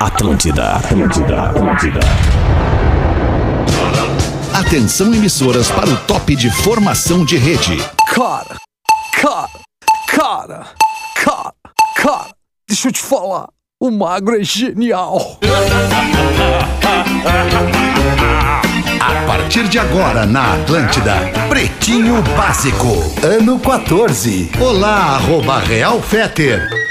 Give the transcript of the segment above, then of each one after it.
Atlântida, Atlântida, Atlântida. Atenção emissoras para o top de formação de rede. Cara, cara, cara, cara, cara, deixa eu te falar. O magro é genial. A partir de agora na Atlântida, Pretinho Básico, ano 14. Olá, arroba Real Feter.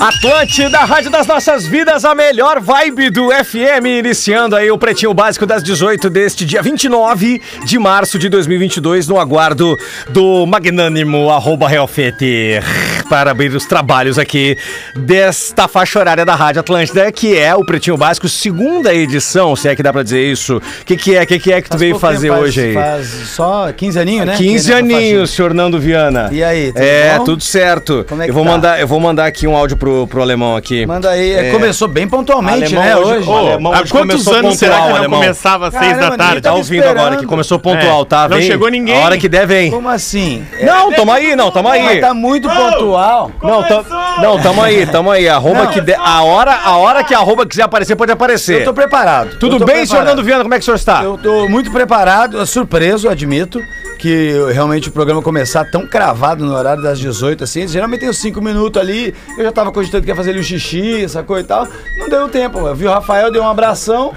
Atlântida, Rádio das Nossas Vidas, a melhor vibe do FM, iniciando aí o Pretinho Básico das 18 deste dia 29 de março de 2022, no aguardo do magnânimo arroba Realfeter, para abrir os trabalhos aqui desta faixa horária da Rádio Atlântida, que é o Pretinho Básico, segunda edição, se é que dá pra dizer isso. O que, que é? O que, que é que tu Faz veio fazer tempo, faz- hoje aí? Faz só 15 aninhos, né? 15 Que nessa aninhos, senhor Nando Viana. E aí, tudo É, bom? tudo certo. Como é que eu, vou tá? mandar, eu vou mandar aqui um áudio pro, pro alemão aqui. Manda aí. É. Começou bem pontualmente, Alemão né? hoje- Hoje. Ô, alemão Há hoje quantos anos será que não alemão. começava às seis da tarde? Tá Tava ouvindo agora que esperando. começou pontual, É. tá? Não Vem. chegou ninguém. A hora que der, vem. Como assim? Não, tamo aí, não, tamo aí. Mas tá muito pontual. Não, tam, não, tamo aí, tamo aí. Arroba Não. que der, a hora, a hora que a arroba quiser aparecer, pode aparecer. Eu tô preparado. Tudo Eu tô bem, preparado. senhor Nando Viana? Como é que o senhor está? Eu tô muito preparado, surpreso, admito, que realmente o programa começar tão cravado no horário das 18, assim. Geralmente tem uns 5 minutos ali, eu já tava cogitando que ia fazer ali um xixi, essa coisa e tal. Não deu tempo. Eu vi o Rafael, deu um abração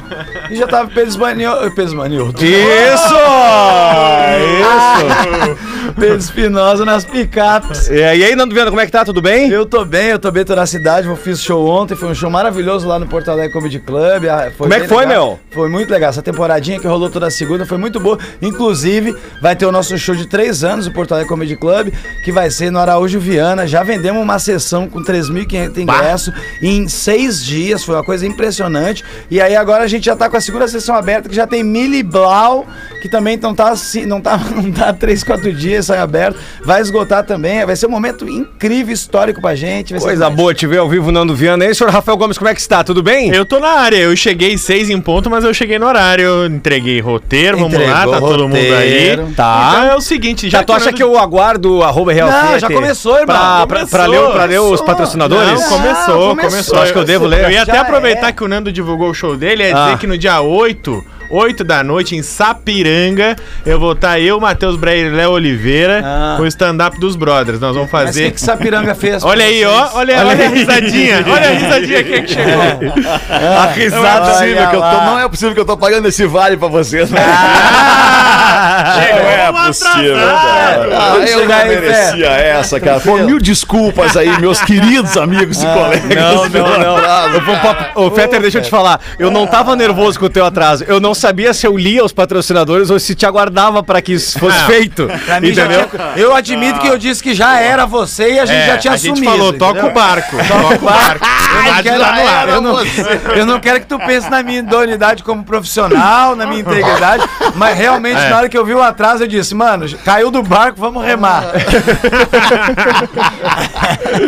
e já tava Pedro Esmanioto. Pedro Esmanioto. Isso! Isso! Pedro Espinosa nas picapes. E aí, e aí, Nando Viana, como é que tá? Tudo bem? Eu tô bem, eu tô bem, tô na cidade, eu fiz show ontem, foi um show maravilhoso lá no Porto Alegre Comedy Club. ah, foi Como é que foi, legal. meu? Foi muito legal, essa temporadinha que rolou toda segunda foi muito boa. Inclusive, vai ter o nosso show de três anos, o Porto Alegre Comedy Club, que vai ser no Araújo Viana. Já vendemos uma sessão com 3.500 ingressos em seis dias, foi uma coisa impressionante. E aí agora a gente já tá com a segunda sessão aberta, que já tem Mili Blau, que também não tá, assim- não tá, não tá três, quatro dias, sai aberto. Vai esgotar também, vai ser um momento incrível, histórico pra gente. Coisa boa te ver ao vivo, Nando Viana. E aí, senhor Rafael Gomes, como é que está? Tudo bem? Eu tô na área, eu cheguei seis em ponto, mas eu cheguei no horário, entreguei roteiro, vamos lá, Entregou tá todo mundo aí. Tá. Então é o seguinte, já Já tu acha que eu aguardo o arroba Real Não, já começou, irmão. Pra, pra, pra ler, pra ler os patrocinadores? Não, começou, Ah, começou. começou. Acho que eu devo ler. Eu ia até aproveitar é. que o Nando divulgou o show dele, é Ah. dizer que no dia 8, 8 da noite, em Sapiranga, eu vou estar eu, Matheus Breyer e Léo Oliveira, Ah. com o stand-up dos brothers. Nós vamos Mas fazer... que, que Sapiranga fez? Olha aí, ó, olha, olha a risadinha, olha a risadinha aqui que chegou. A risada. Olha possível que eu tô, não é possível que eu tô pagando esse vale pra vocês. Né? Chegou não é um possível, cara. Ah, eu não merecia essa, cara. Pô, mil desculpas aí, meus queridos amigos e colegas. Não, não, não. Eu vou pra- Ô, Fetter, deixa eu te falar. Eu não tava nervoso com o teu atraso. Eu não sabia se eu lia os patrocinadores ou se te aguardava pra que isso fosse feito. Entendeu? tinha- eu admito que eu disse que já era você e a gente É, já tinha a gente assumido. falou, toca entendeu? o barco, toca o barco. Eu não, quero, tá eu, não, eu não quero que tu pense na minha idoneidade como profissional, na minha integridade, mas realmente É. na hora que eu vi o atraso eu disse, mano, caiu do barco, vamos remar.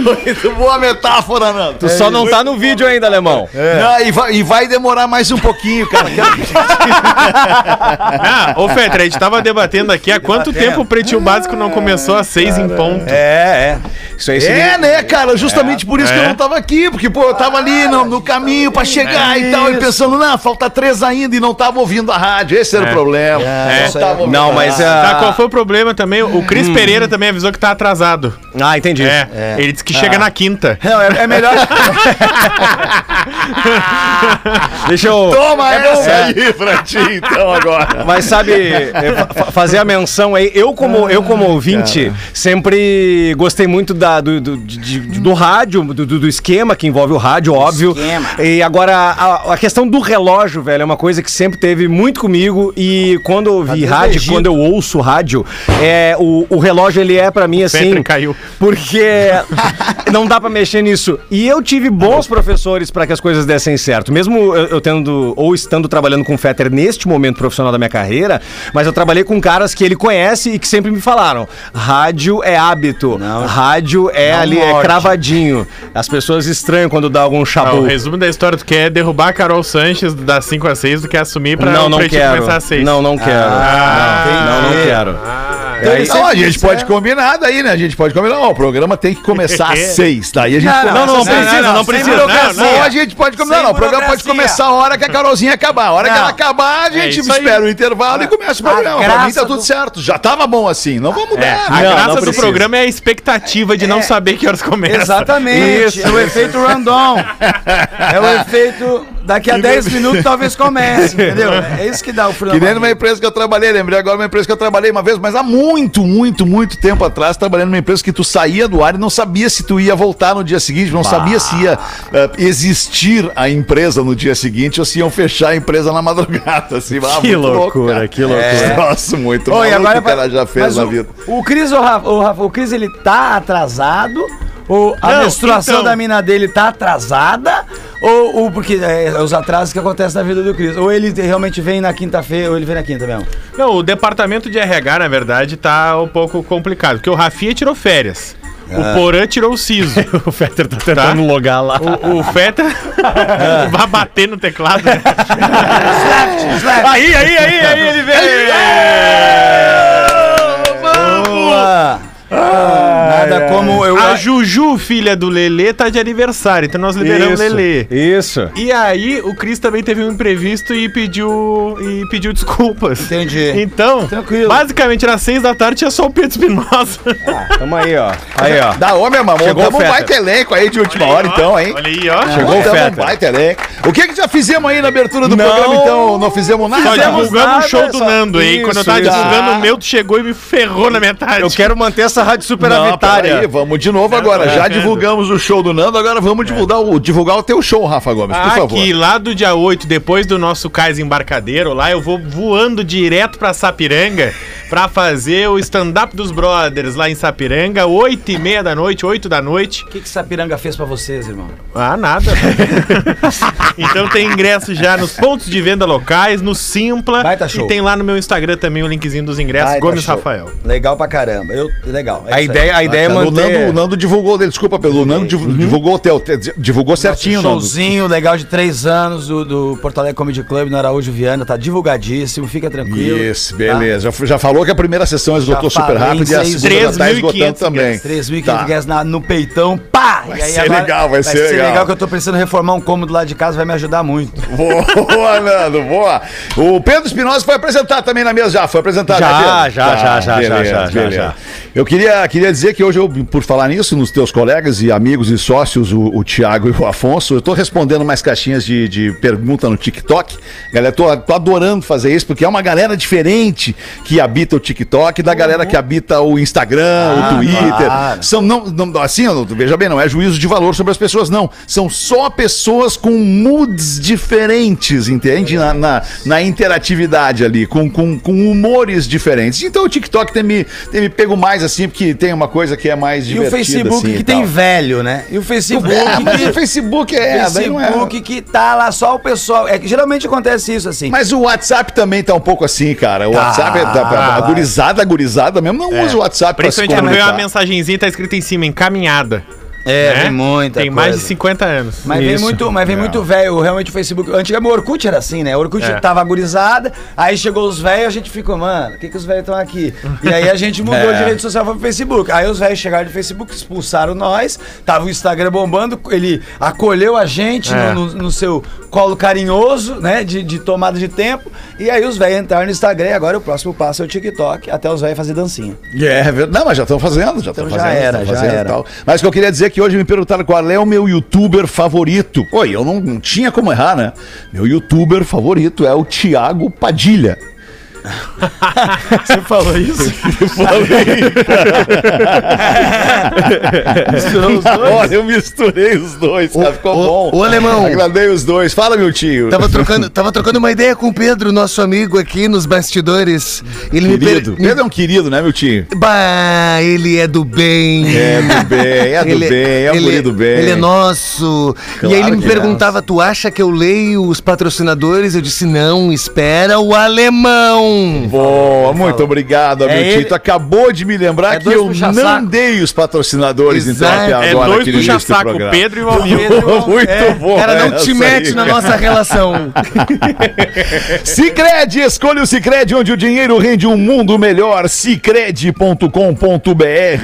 Muito boa metáfora, Nando. Tu só não tá no vídeo ainda, alemão. Não, e, vai, e vai demorar mais um pouquinho, cara. Ah, ô Fetra, a gente tava debatendo aqui há quanto tempo o Pretinho Básico não começou às seis em ponto. É, é. Isso aí É, né, cara? Justamente por isso que É. eu não tava aqui, porque, pô, eu tava ali no, no caminho pra chegar e tal, e pensando, não, falta três ainda, e não tava ouvindo a rádio. Esse era o problema. É. Não tava ouvindo Não, a mas. rádio. Tá, qual ah, foi o problema também? O Cris Pereira também avisou que tá atrasado. Ah, entendi. É, ele disse que chega na quinta. Não, é, é melhor. Deixa eu. Toma essa aí pra ti, então, agora. Mas sabe, é, fa- fa- fazer a menção aí, eu como, eu como ouvinte, sempre gostei muito da, do, do, de- de- do rádio, do, do- esquema que envolve o rádio, óbvio. esquema. E agora, a, a questão do relógio, velho, é uma coisa que sempre teve muito comigo. E quando eu vi desde rádio, quando eu ouço rádio, é, o, o relógio, ele é pra mim assim. Petra caiu. Porque não dá pra mexer nisso. E eu tive bons professores pra que as coisas dessem certo. Mesmo eu, eu tendo ou estando trabalhando com o Fetter neste momento profissional da minha carreira, mas eu trabalhei com caras que ele conhece e que sempre me falaram: rádio é hábito, rádio é Não ali, é morde. cravadinho. As pessoas estranham quando dá algum Ah, o chabu. resumo da história, tu quer derrubar a Carol Sanches das 5 às 6 do que assumir pra não, o não quero. começar às 6. Não, não quero. Ah, não, não, não quero. Ah, Então Aí- Não, a gente pode é. combinar daí, né? A gente pode combinar. Ó, o programa tem que começar às seis. Daí a gente Não, Não, não, não precisa, não sem precisa. Não, não. a gente pode combinar. Não, o programa pode começar a hora que a Carolzinha acabar. A hora que Não. ela acabar, a gente aí. espera o intervalo e começa o programa. Pra mim tá tudo do- certo. Já tava bom assim. Não vamos mudar. A Não, graça não do programa é a expectativa de não saber que horas começa. Exatamente. É o efeito random. É o efeito. Daqui a 10 minutos talvez comece, entendeu? É isso que dá o frio Que nem numa empresa que eu trabalhei, lembrei agora uma empresa que eu trabalhei uma vez, mas há muito, muito, muito tempo atrás, trabalhando numa empresa que tu saía do ar e não sabia se tu ia voltar no dia seguinte, não sabia se ia eh, existir a empresa no dia seguinte ou se iam fechar a empresa na madrugada. Assim, ah, Que muito louco, loucura, cara. que loucura. Nossa, muito Oi, maluco agora que o cara já fez na o, vida. O Cris, o Rafa, o, Rafa, o Cris, ele tá atrasado? Ou a Não, menstruação então. da mina dele tá atrasada? Ou, ou porque é, os atrasos que acontecem na vida do Cris? Ou ele realmente vem na quinta-feira, ou ele vem na quinta mesmo? Não, o departamento de RH, na verdade, tá um pouco complicado. Porque o Rafinha tirou férias. O Porã tirou o siso. O Fetter tá tentando logar lá. O, o Feta vai bater no teclado. né? Aí, aí, aí, aí, ele veio! Nada como eu. A Juju, filha do Lelê, tá de aniversário. Então nós liberamos o Lelê. Isso. E aí, o Cris também teve um imprevisto e pediu, e pediu desculpas. Entendi. Então, Tranquilo. basicamente, às seis da tarde tinha só o Pedro Espinosa. Tamo aí, ó. Aí, ó. Da homem, mamão. Chegou o Tamo um baita elenco aí de última hora, então, hein? Olha aí, ó. Chegou o um baita elenco. O que que já fizemos aí na abertura do Não. programa, então? Não fizemos nada? Só nada, o show do Nando, hein? Quando eu tava Isso, divulgando isso. o meu, tu chegou e me ferrou na metade. Eu quero manter essa rádio Não, peraí, superavitária. vamos de novo agora. Já divulgamos o show do Nando, agora vamos divulgar o, divulgar o teu show, Rafa Gomes, por favor. Aqui, lá do dia 8, depois do nosso cais embarcadeiro, lá eu vou voando direto pra Sapiranga pra fazer o stand-up dos brothers lá em Sapiranga, 8 e meia da noite, 8 da noite. O que, que Sapiranga fez pra vocês, irmão? Ah, nada. então tem ingresso já nos pontos de venda locais, no Simpla. Baita show. E tem lá no meu Instagram também o linkzinho dos ingressos, Baita Gomes show. Rafael. Legal pra caramba. Eu, legal. é A aí. ideia, a ideia é o, Nando, manter... o Nando divulgou desculpa pelo o Nando divu- divulgou o teu, te- divulgou certinho, Nando. Showzinho legal de três anos do, do Porto Alegre Comedy Club no Araújo Viana, tá divulgadíssimo, fica tranquilo. Isso, beleza. Já, já falou que a primeira sessão esgotou Já super rápido e a segunda tá 3.500 esgotando também. 3.500 Tá. ingressos na- no peitão, pá! Vai ser legal, vai ser legal. que eu tô precisando reformar um cômodo lá de casa, vai me ajudar muito. Boa, Nando, boa. O Pedro Espinosa foi apresentado também na mesa já, foi apresentado. Já, né, Pedro? já, já, já, já, beleza, já, já, beleza. já. Eu queria, queria dizer que hoje, eu, por falar nisso, nos teus colegas e amigos e sócios, o, o Tiago e o Afonso, eu tô respondendo mais caixinhas de, de pergunta no TikTok. Galera, tô, tô adorando fazer isso, porque é uma galera diferente que habita o TikTok da galera que habita o Instagram, o Twitter. claro. São, não, não, assim, veja bem, não é juízo de valor sobre as pessoas, não. São só pessoas com moods diferentes, entende? Na, na, na interatividade ali, com, com, com humores diferentes. Então o TikTok tem me, tem me pego mais assim, porque tem uma coisa que é mais E divertida. o Facebook assim, que e tem velho, né? E o Facebook É, mas que... o Facebook é, é. Facebook que tá lá só o pessoal. É que geralmente acontece isso assim. Mas o WhatsApp também tá um pouco assim, cara. O Tá, WhatsApp, é, tá, a vai. gurizada, a gurizada mesmo não usa o WhatsApp Principalmente quando vem uma mensagenzinha tá escrita em cima, encaminhada. É, né? tem muita Tem mais de coisa. 50 anos. Mas vem Isso. muito, mas vem muito velho, realmente o Facebook. Antigamente o Orkut era assim, né? O Orkut É. tava agorizada, aí chegou os velhos, a gente ficou, mano, o que, que os velhos estão aqui? E aí a gente mudou de rede social pro Facebook. Aí os velhos chegaram do Facebook, expulsaram nós, tava o Instagram bombando, ele acolheu a gente É. no, no- no seu colo carinhoso, né? De, de tomada de tempo. E aí os velhos entraram no Instagram e agora o próximo passo é o TikTok, até os velhos fazer dancinha. É, verdade. Não, mas já estão fazendo, já estão Então já fazendo. era, já fazendo e era. tal. Mas o que eu queria dizer é que hoje me perguntaram qual é o meu youtuber favorito. Oi, eu não, não tinha como errar, né? Meu youtuber favorito é o Thiago Padilha. Você falou isso? Olha, eu misturei os dois, cara, ficou ô, bom. ô, alemão. Agradei os dois. Fala, meu tio. Tava trocando, tava trocando uma ideia com o Pedro, nosso amigo aqui nos bastidores. Ele me, Querido. per... me... Pedro é um querido, né, meu tio? Bah, ele é do bem. É do bem, é do Ele- bem, é o ele- guri do bem. Ele é nosso. Claro e aí ele me é. perguntava: Tu acha que eu leio os patrocinadores? Eu disse: Não, espera o alemão. Hum, Boa, muito obrigado, É Hamilton. ele- Acabou de me lembrar É que dois eu não dei os patrocinadores então Exato. É agora dois aqui no início do puxa-saco. Pedro e o Almir. Muito É, bom. cara, não te aí, mete na cara. nossa relação. Sicredi, escolha o Sicredi onde o dinheiro rende um mundo melhor. Sicredi.com.br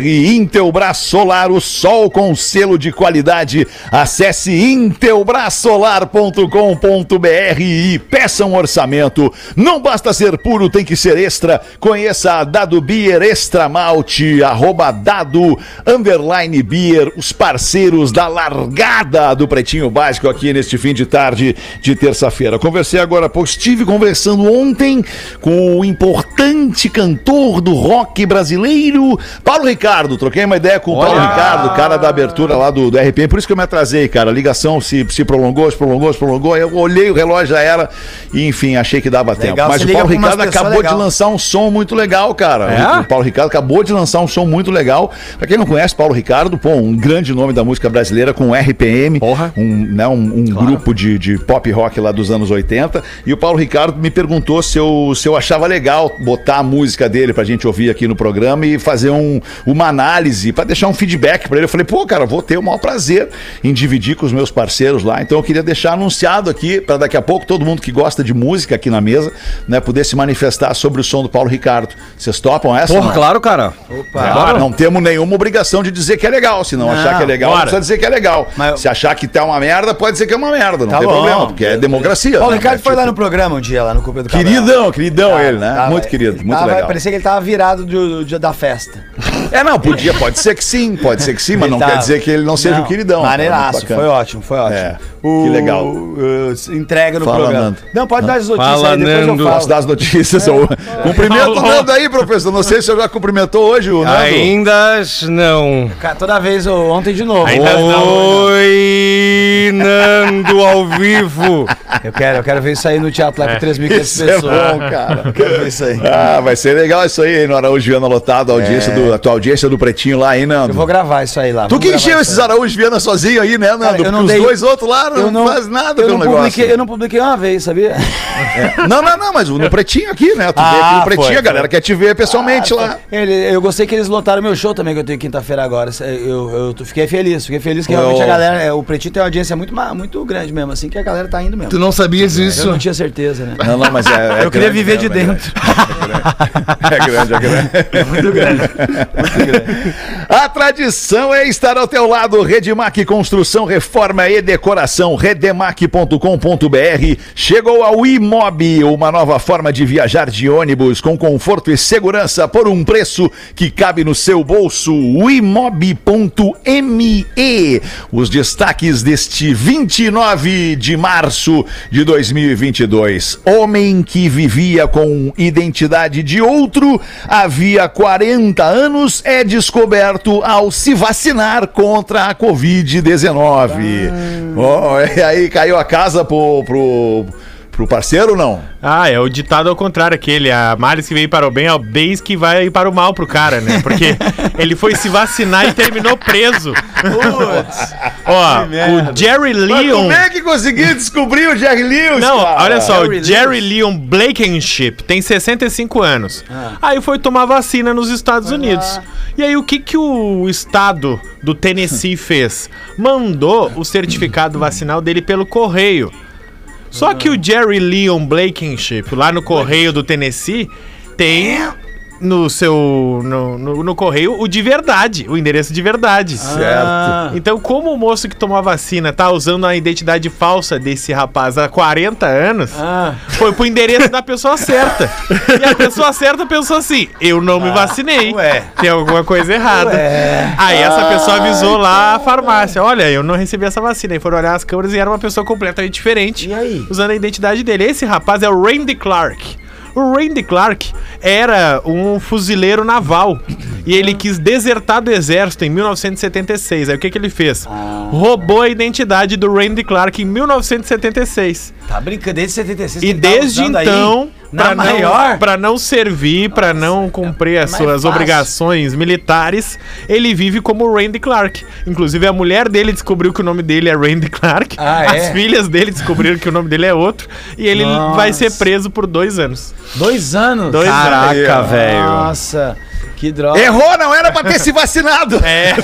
Intelbras Solar, o sol com selo de qualidade. Acesse intelbrasolar.com.br e peça um orçamento. Não basta ser puro, tem que ser extra. Conheça a Dado Beer Extra Malte, arroba Dado Underline Beer, os parceiros da largada do Pretinho Básico aqui neste fim de tarde de terça-feira. Conversei agora há pouco, estive conversando ontem com o importante cantor do rock brasileiro, Paulo Ricardo. Troquei uma ideia com o Paulo Ricardo, cara da abertura lá do, do RPM, por isso que eu me atrasei, cara. A ligação se, se prolongou, se prolongou, se prolongou. Eu olhei o relógio, já era, e enfim, achei que dava tempo. Legal, Mas se o Paulo Ricardo acabou de legal. lançar um som muito legal, cara. É? O Paulo Ricardo acabou de lançar um som muito legal. Pra quem não conhece, Paulo Ricardo, pô, um grande nome da música brasileira com RPM, Porra. um, né, um, um grupo de, de pop rock lá dos anos 80. E o Paulo Ricardo me perguntou se eu, se eu achava legal botar a música dele pra gente ouvir aqui no programa e fazer um, uma análise, pra deixar um feedback pra ele. Eu falei, pô, cara, vou ter o maior prazer em dividir com os meus parceiros lá. Então eu queria deixar anunciado aqui, pra daqui a pouco todo mundo que gosta de música aqui na mesa, né, poder se manifestar sobre o som do Paulo Ricardo. Vocês topam essa? Porra, não? claro, cara. Claro, não temos nenhuma obrigação de dizer que é legal. Se não, Não, achar que é legal, bora. não precisa dizer que é legal. Mas- Se achar que tá uma merda, pode dizer que é uma merda. Não Tá tem bom. problema, porque é democracia. Paulo né? Ricardo É foi lá tipo- no programa um dia, lá no Copa do Cabral. Queridão, queridão ele, né? Tava- muito querido, muito tava- legal. Parecia que ele tava virado do, do dia da festa. É, não, podia, pode ser que sim, pode ser que sim, mas não quer dizer que ele não seja o queridão. Maneiraço, foi ótimo, foi ótimo. É, que legal. uh, entrega no Fala, programa. Nando. Não, pode dar as notícias Fala, aí, depois Nando. eu Posso falo. dar as notícias? Eu- Cumprimento o Nando aí, professor. Não sei se o senhor já cumprimentou hoje o Nando. Ainda não. Cara, toda vez, eu- ontem de novo. Ainda não. Oi, Nando ao vivo. Eu quero, eu quero ver isso aí no teatro lá com 3.500 Isso é pessoas. bom, cara. Quero ver isso aí. Ah, vai ser legal isso aí, hein, no Araújo Viana lotado, a, audiência do, a tua audiência do Pretinho lá, hein, Nando? Eu vou gravar isso aí lá. Tu que encheu esses. Araújo Viana sozinho aí, né, Nando? Cara, eu Porque não os dei- dois outros lá não, Eu não, faz nada eu pelo não negócio. publiquei, Eu não publiquei uma vez, sabia? Não, não, não, mas no Pretinho aqui, né? Tu Ah, vê aqui no Pretinho, foi, a galera quer te ver pessoalmente lá. Ele- eu gostei que eles lotaram meu show também, que eu tenho quinta-feira agora. Eu, eu fiquei feliz, fiquei feliz que Eu- realmente a galera. é, O Pretinho tem uma audiência muito, muito grande mesmo, assim, que a galera tá indo mesmo. Tu não sabias Eu isso? não tinha certeza, né? Não, não, mas é. é Eu queria viver de mesmo, é dentro. É grande, é grande. É muito grande. A tradição é estar ao teu lado. Redmac Construção, Reforma e Decoração. Redemac.com.br. Chegou ao Imob, uma nova forma de viajar de ônibus com conforto e segurança por um preço que cabe no seu bolso. Imob.me. Os destaques deste 29 de março de 2022. Homem que vivia com identidade de outro havia 40 anos é descoberto ao se vacinar contra a Covid-19. Oh, e aí caiu a casa pro, pro, pro parceiro ou não? Ah, é o ditado ao contrário, aquele. A males que veio para o bem é o bens que vai para o mal pro cara, né? Porque ele foi se vacinar e terminou preso. Ó, o Jerry Mas Leon. como é que conseguiu descobrir o Jerry Lewis? Não, cara? olha só, Jerry o Jerry Leon Blankenship tem 65 anos. Ah. Aí foi tomar vacina nos Estados Unidos. E aí o que que o estado do Tennessee fez? Mandou o certificado vacinal dele pelo correio. Só que o Jerry Leon Blankenship, lá no correio do Tennessee, tem no seu no, no, no correio o de verdade, o endereço de verdade. Certo. Então, como o moço que tomou a vacina tá usando a identidade falsa desse rapaz há 40 anos, Ah. foi pro endereço da pessoa certa. E a pessoa certa pensou assim: eu não me vacinei. ué. Tem alguma coisa errada. Ué. Aí essa pessoa avisou lá a farmácia: olha, eu não recebi essa vacina. Aí foram olhar as câmeras e era uma pessoa completamente diferente. E aí? Usando a identidade dele. Esse rapaz é o Randy Clark. O Randy Clark era um fuzileiro naval e ele quis desertar do exército em 1976. Aí o que, que ele fez? Roubou a identidade do Randy Clark em 1976. Tá brincando, desde 76 E desde então, pra não, maior? pra não servir, pra não cumprir as mais suas fácil. obrigações militares, ele vive como Randy Clark. Inclusive, a mulher dele descobriu que o nome dele é Randy Clark. Ah, As é? filhas dele descobriram que o nome dele é outro. E ele Nossa. vai ser preso por dois anos. Dois anos? Dois Caraca, velho. Nossa, que droga. Errou, não era pra ter se vacinado. É.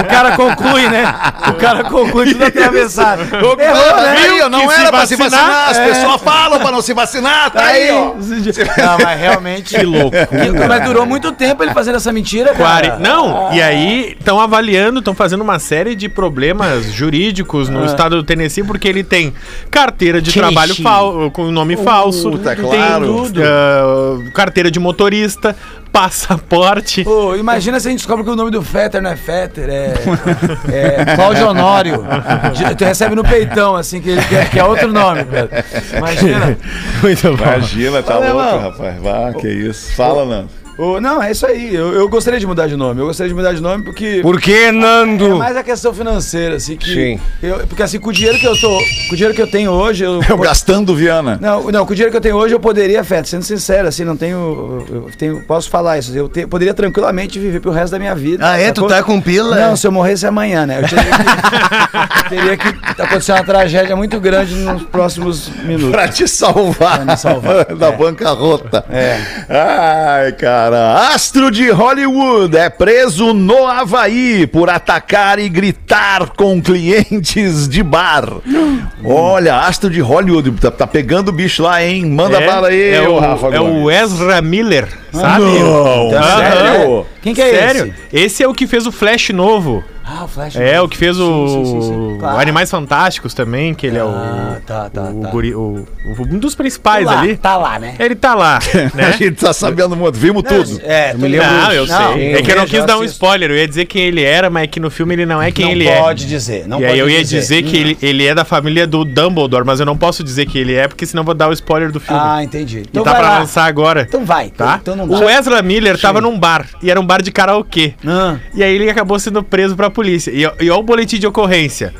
O cara conclui, né? O cara conclui tudo atravessado. Errou, né? Ó, não que se era pra se vacinar, vacinar. As é. pessoas falam pra não se vacinar. Tá aí, ó. Não, mas realmente. Que loucura. Mas durou muito tempo ele fazendo essa mentira, cara. Não, e aí estão avaliando, estão fazendo uma série de problemas jurídicos Ah. no estado do Tennessee, porque ele tem carteira de Tennessee. trabalho fal- com nome falso, tá tem claro. ah, carteira de motorista, passaporte. Pô, imagina se a gente descobre que o nome do Fetter não é Fetter, é, é Cláudio Honório. Tu recebe no peitão, assim, que, que, é, que é outro nome. Imagina. Muito bom. Imagina, tá Olha, louco, irmão. rapaz. Vá, que isso. Fala, Nando. Ô, não, é isso aí. Eu, eu gostaria de mudar de nome. Eu gostaria de mudar de nome porque. Por que, É Nando? mais a questão financeira, assim, que. Sim. eu- porque assim, com o dinheiro que eu tô. Com o dinheiro que eu tenho hoje, eu. Eu gastando Viana. Não, não, com o dinheiro que eu tenho hoje, eu poderia, Feto, sendo sincero, assim, não tenho. Eu tenho posso falar isso. Eu te- poderia tranquilamente viver pro resto da minha vida. Ah, é? Tu tá com pila? Não, se eu morresse amanhã, né? Eu teria que, eu teria que acontecer uma tragédia muito grande nos próximos minutos. Pra te salvar, Pra me salvar. da bancarrota. É. Ai, cara. Astro de Hollywood é preso no Havaí por atacar e gritar com clientes de bar. Olha, Astro de Hollywood tá, tá pegando o bicho lá, hein? Manda é, bala aí, é o, Rafa é o. Ezra Miller, sabe? Não, Então, sério? Quem que é Sério? esse? Esse é o que fez o Flash novo. Ah, o Flash. É, o que fez o, Sim, sim, sim, o Claro. Animais Fantásticos também, que ele é o, Ah, tá, tá, o, tá. guri- o- o- um dos principais Tá lá, ali. Tá lá, né? Ele tá lá, A né? gente tá sabendo muito, vimos tudo. É, me lembro- Não, eu Não, sei. É que eu não quis dar um spoiler. Eu ia dizer quem ele era, mas é que no filme ele não é quem não ele pode é. dizer, não e pode aí eu ia dizer, que ele, ele é da família do Dumbledore, mas eu não posso dizer que ele é, porque senão eu vou dar o spoiler do filme. Ah, entendi. e Então tá vai pra lá. lançar agora. Então vai. Tá? Então não dá. o Ezra Miller tava num bar, e era um bar de karaokê. Ah. E aí ele acabou sendo preso pra polícia. E, e olha o boletim de ocorrência.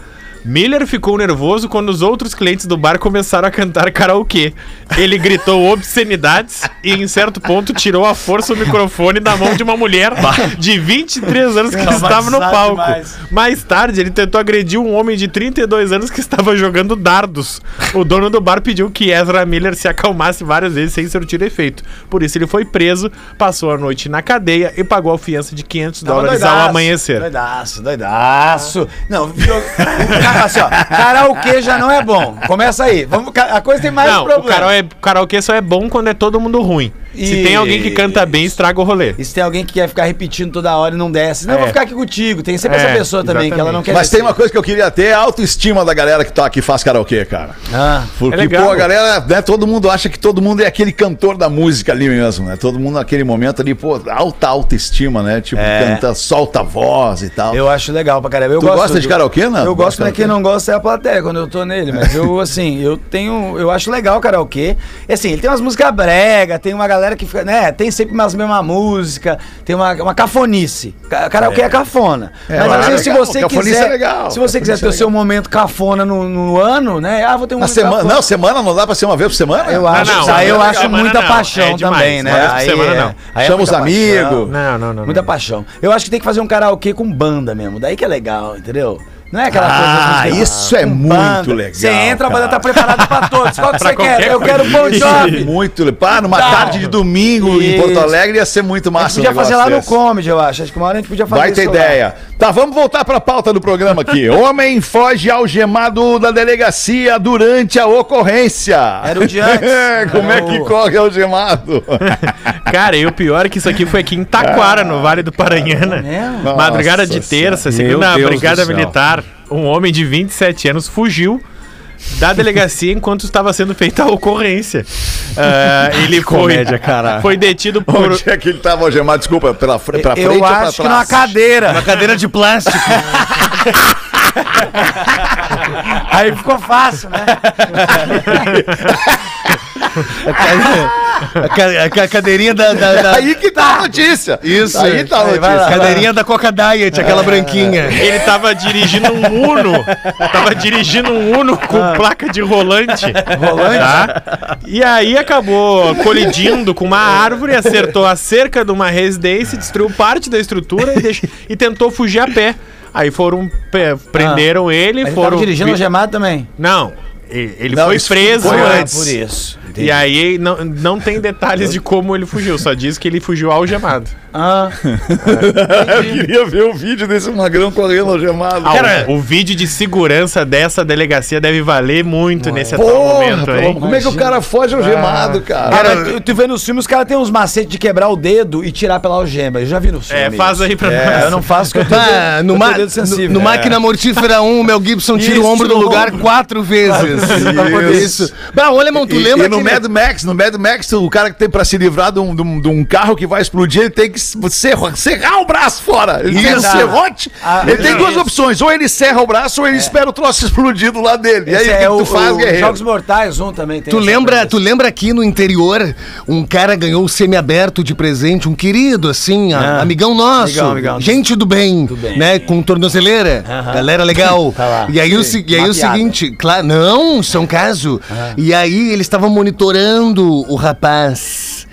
Miller ficou nervoso quando os outros clientes do bar começaram a cantar karaokê. Ele gritou obscenidades e, em certo ponto, tirou à força o microfone da mão de uma mulher de 23 anos que estava no palco. demais. Mais tarde, ele tentou agredir um homem de 32 anos que estava jogando dardos. O dono do bar pediu que Ezra Miller se acalmasse várias vezes sem surtir efeito. Por isso, ele foi preso, passou a noite na cadeia e pagou a fiança de 500 Tava dólares doidaço, ao amanhecer. Doidaço, doidaço. Não, o cara, assim, ó, karaokê já não é bom. Começa aí. Vamos, a coisa tem mais Não, problema. o karaokê só é bom quando é todo mundo ruim. Se tem alguém que canta bem, estraga o rolê. E se tem alguém que quer ficar repetindo toda hora e não desce, não, eu vou É. ficar aqui contigo. Tem sempre É, essa pessoa também, que ela não quer Mas tem descer. uma coisa que eu queria ter, a autoestima da galera que, tá, que faz karaokê, cara. Ah, Porque, É legal. pô, a galera, né, todo mundo acha que todo mundo é aquele cantor da música ali mesmo, né? Todo mundo naquele momento ali, pô, alta autoestima, né? Tipo, canta, solta a voz e tal. eu acho legal pra caramba. Eu Tu gosto gosta de karaokê, não? Eu gosto, mas quem não gosta é a plateia quando eu tô nele. Mas eu, assim, eu tenho. Eu acho legal o karaokê. E assim, ele tem umas músicas brega, tem uma galera que fica, né? Tem sempre umas mesma música, tem uma, uma cafonice. Ca- Karaokê é, cafona. mas claro, às vezes, se você Cafonice quiser. é legal. Se você quiser Cafonice ter é o seu momento cafona no, no ano, né? Ah, vou ter um Na momento semana, cafona. não, semana não dá pra ser uma vez por semana? Eu acho, não, aí eu acho não, muita não, paixão é demais. também, né? Uma vez por Aí semana, é- não. aí é Chama os amigos. paixão. Não, não, não. Muita não. paixão. Eu acho que tem que fazer um karaokê com banda mesmo. Daí que é legal, entendeu? Não é aquela Ah, coisa. isso é muito banda. legal, Você entra, a banda tá preparada pra todos. Qual que Pra você quer? Eu quero coisa. Jovi. Muito legal. Pá, numa Não. tarde de domingo em Isso. Porto Alegre ia ser muito A massa. gente podia fazer lá no desse. Comedy, eu acho. Acho que uma hora a gente podia fazer Vai ter isso lá. ideia. Tá, vamos voltar pra pauta do programa aqui. Homem foge algemado da delegacia durante a ocorrência. Era o de antes. Como é que o- corre algemado? Cara, e o pior é que isso aqui foi aqui em Taquara, no Vale do Paranhana. Nossa Madrugada de terça, a Deus Brigada. Militar, um homem de 27 anos fugiu da delegacia enquanto estava sendo feita a ocorrência. Ah, ele foi, comédia, cara. foi detido por. Onde é que ele tava algemado? Desculpa, pela fre- pra frente Eu ou pra acho que numa cadeira. Uma cadeira de plástico. Aí ficou fácil, né? A, ca- a ca- a ca- a cadeirinha da. da- da- Aí que tá a notícia. Isso. Aí tá a Aí, vai lá. notícia. cadeirinha da Coca Diet, aquela branquinha. Ele tava dirigindo um Uno. Tava dirigindo um Uno com placa de rolante. Rolante? Tá? E aí acabou colidindo com uma árvore, acertou a cerca de uma residência, destruiu parte da estrutura e, deixou- e tentou fugir a pé. Aí foram, prenderam ele, Ele foram. dirigindo vi- algemado também. Não, ele Não, foi preso foi antes. por isso. E aí não, não tem detalhes de como ele fugiu, só diz que ele fugiu algemado. Ah, Eu queria ver o vídeo desse magrão correndo algemado. Ah, o, o vídeo de segurança dessa delegacia deve valer muito nesse atual Porra, momento pelo aí. como é que o cara foge algemado, cara? Cara, tu, tu vê nos filmes, os caras têm uns macetes de quebrar o dedo e tirar pela algema. Eu já vi no filme. É, faz aí pra É, nós. eu não faço que eu tenho, Ah, no, eu tenho dedo sensível. no, no Máquina Mortífera 1, o Mel Gibson tira Isso, o ombro do lugar ombro. quatro vezes. Isso. Isso. Bah, ô, Alemão, tu E, lembra e no Mad Max, no Mad Max, o cara que tem pra se livrar de um, de um- de um carro que vai explodir, ele tem que serrar, serrar o braço fora. Ele tem o Isso. serrote. Ah, ele tem isso. duas opções: ou ele serra o braço, ou ele espera o troço explodir do lado dele. E aí, Esse o que é o, tu faz, o guerreiro? Jogos Mortais, um também tem. Tu lembra, tu lembra aqui no interior, um cara ganhou o semi-aberto de presente, um querido, assim, a- Ah. amigão nosso, Amigão, amigão. gente do bem, bem. né, com tornozeleira, Aham. galera legal. Tá lá. E aí, o, Sim, se- e aí o seguinte, claro, não, isso é um caso. E aí eles estavam monitorando o rapaz.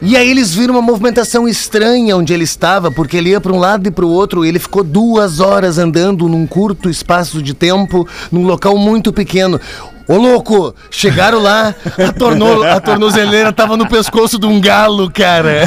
E aí eles viram uma movimentação estranha onde ele estava, porque ele ia para um lado e para o outro. E ele ficou duas horas andando num curto espaço de tempo, num local muito pequeno. Ô louco, chegaram lá, a, torno, a tornozeleira tava no pescoço de um galo, cara.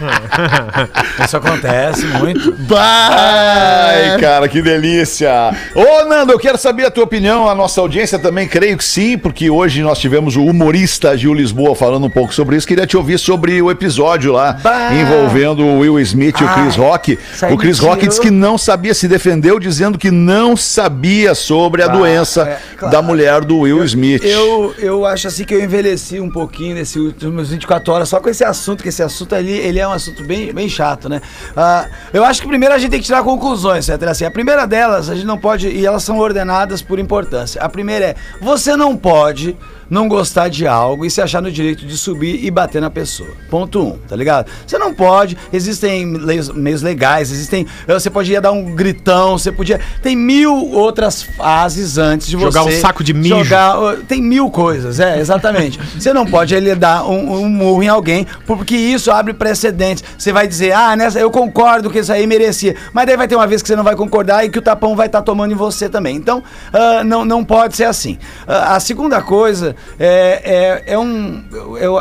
Isso acontece muito. Ai, Bah! cara, que delícia! Ô, Nando, eu quero saber a tua opinião. A nossa audiência também, creio que sim, porque hoje nós tivemos o humorista Gil Lisboa falando um pouco sobre isso. Queria te ouvir sobre o episódio lá Bah! envolvendo o Will Smith e o Chris Rock. O Chris Rock disse que não sabia, se defendeu, dizendo que não sabia sobre a Bah, doença é, claro. da mulher do Will Smith. Eu, eu acho assim que eu envelheci um pouquinho nesses últimos 24 horas só com esse assunto, que esse assunto ali, ele é um assunto bem, bem chato, né? Ah, eu acho que primeiro a gente tem que tirar conclusões, etc. Assim, a primeira delas, a gente não pode, e elas são ordenadas por importância. A primeira é, você não pode não gostar de algo e se achar no direito de subir e bater na pessoa. Ponto um, tá ligado? Você não pode, existem leis, meios legais, existem. Você podia dar um gritão, você podia. Tem mil outras fases antes de Jogar você. um saco de mijo. Jogar, uh, tem mil coisas, é, exatamente. Você não pode ele dar um, um murro em alguém, porque isso abre precedentes. Você vai dizer, ah, nessa, eu concordo que isso aí merecia. Mas daí vai ter uma vez que você não vai concordar e que o tapão vai estar tomando em você também. Então, ah, não, não pode ser assim. Ah, a segunda coisa é, é, é um.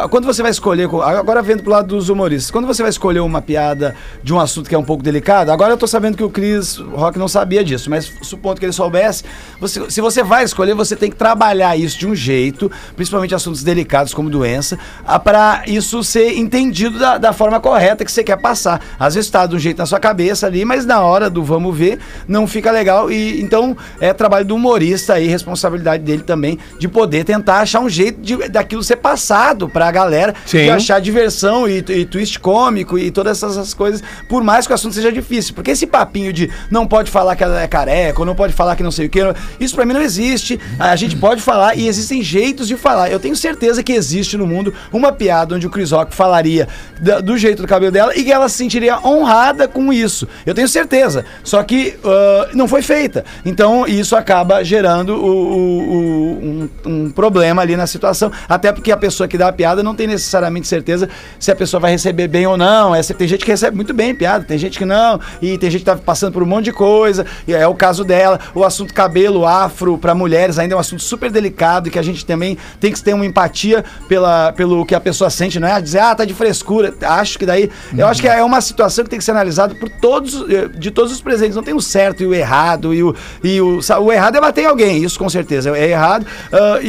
quando você vai escolher. Agora vendo pro lado dos humoristas, quando você vai escolher uma piada de um assunto que é um pouco delicado, agora eu tô sabendo que o Chris Rock não sabia disso, mas supondo que ele soubesse, você- se você vai escolher, você tem que trabalhar isso de um jeito, principalmente assuntos delicados como doença, para isso ser entendido da, da forma correta que você quer passar. Às vezes tá de um jeito na sua cabeça ali, mas na hora do vamos ver, não fica legal. E então é trabalho do humorista aí, responsabilidade dele também, de poder tentar achar um jeito de, daquilo ser passado pra galera, Sim. de achar diversão e, e twist cômico e todas essas, essas coisas, por mais que o assunto seja difícil. Porque esse papinho de não pode falar que ela é careca, ou não pode falar que não sei o que, isso pra mim não existe. A gente pode falar e existem jeitos de falar. Eu tenho certeza que existe no mundo uma piada onde o Chris Rock falaria da- do jeito do cabelo dela e que ela se sentiria honrada com isso. Eu tenho certeza. Só que ah, não foi feita. Então isso acaba gerando o- o- o- um, um problema ali na situação. Até porque a pessoa que dá a piada não tem necessariamente certeza se a pessoa vai receber bem ou não. Essa, tem gente que recebe muito bem piada, tem gente que não. E tem gente que tá passando por um monte de coisa. E é o caso dela. O assunto cabelo afro para mulheres ainda é um assunto super delicado e que a gente também tem que ter uma empatia pela, pelo que a pessoa sente, não é? Dizer, ah, tá de frescura. Acho que daí. Eu acho que é uma situação que tem que ser analisada por todos, eh, de todos os presentes. Não tem o certo e o errado. E o, e o, o errado é bater em alguém, isso com certeza é errado. ah, e,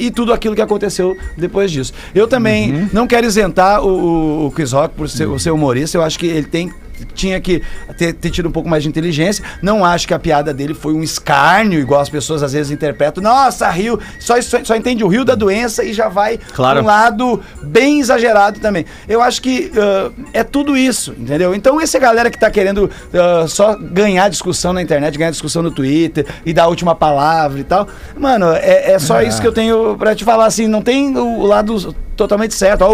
e- e tudo aquilo que aconteceu depois disso. Eu também não quero isentar o, o, o Chris Rock por ser, o ser humorista. Eu acho que ele tem tinha que ter, ter tido um pouco mais de inteligência. Não acho que a piada dele foi um escárnio, igual as pessoas às vezes interpretam. Nossa, Rio, só, só, só entende o Rio da doença e já vai Claro. um lado bem exagerado também. Eu acho que ah, é tudo isso, entendeu? Então, essa galera que tá querendo ah, só ganhar discussão na internet, ganhar discussão no Twitter e dar a última palavra e tal, mano, é, é só isso que eu tenho pra te falar, assim, não tem o lado totalmente certo.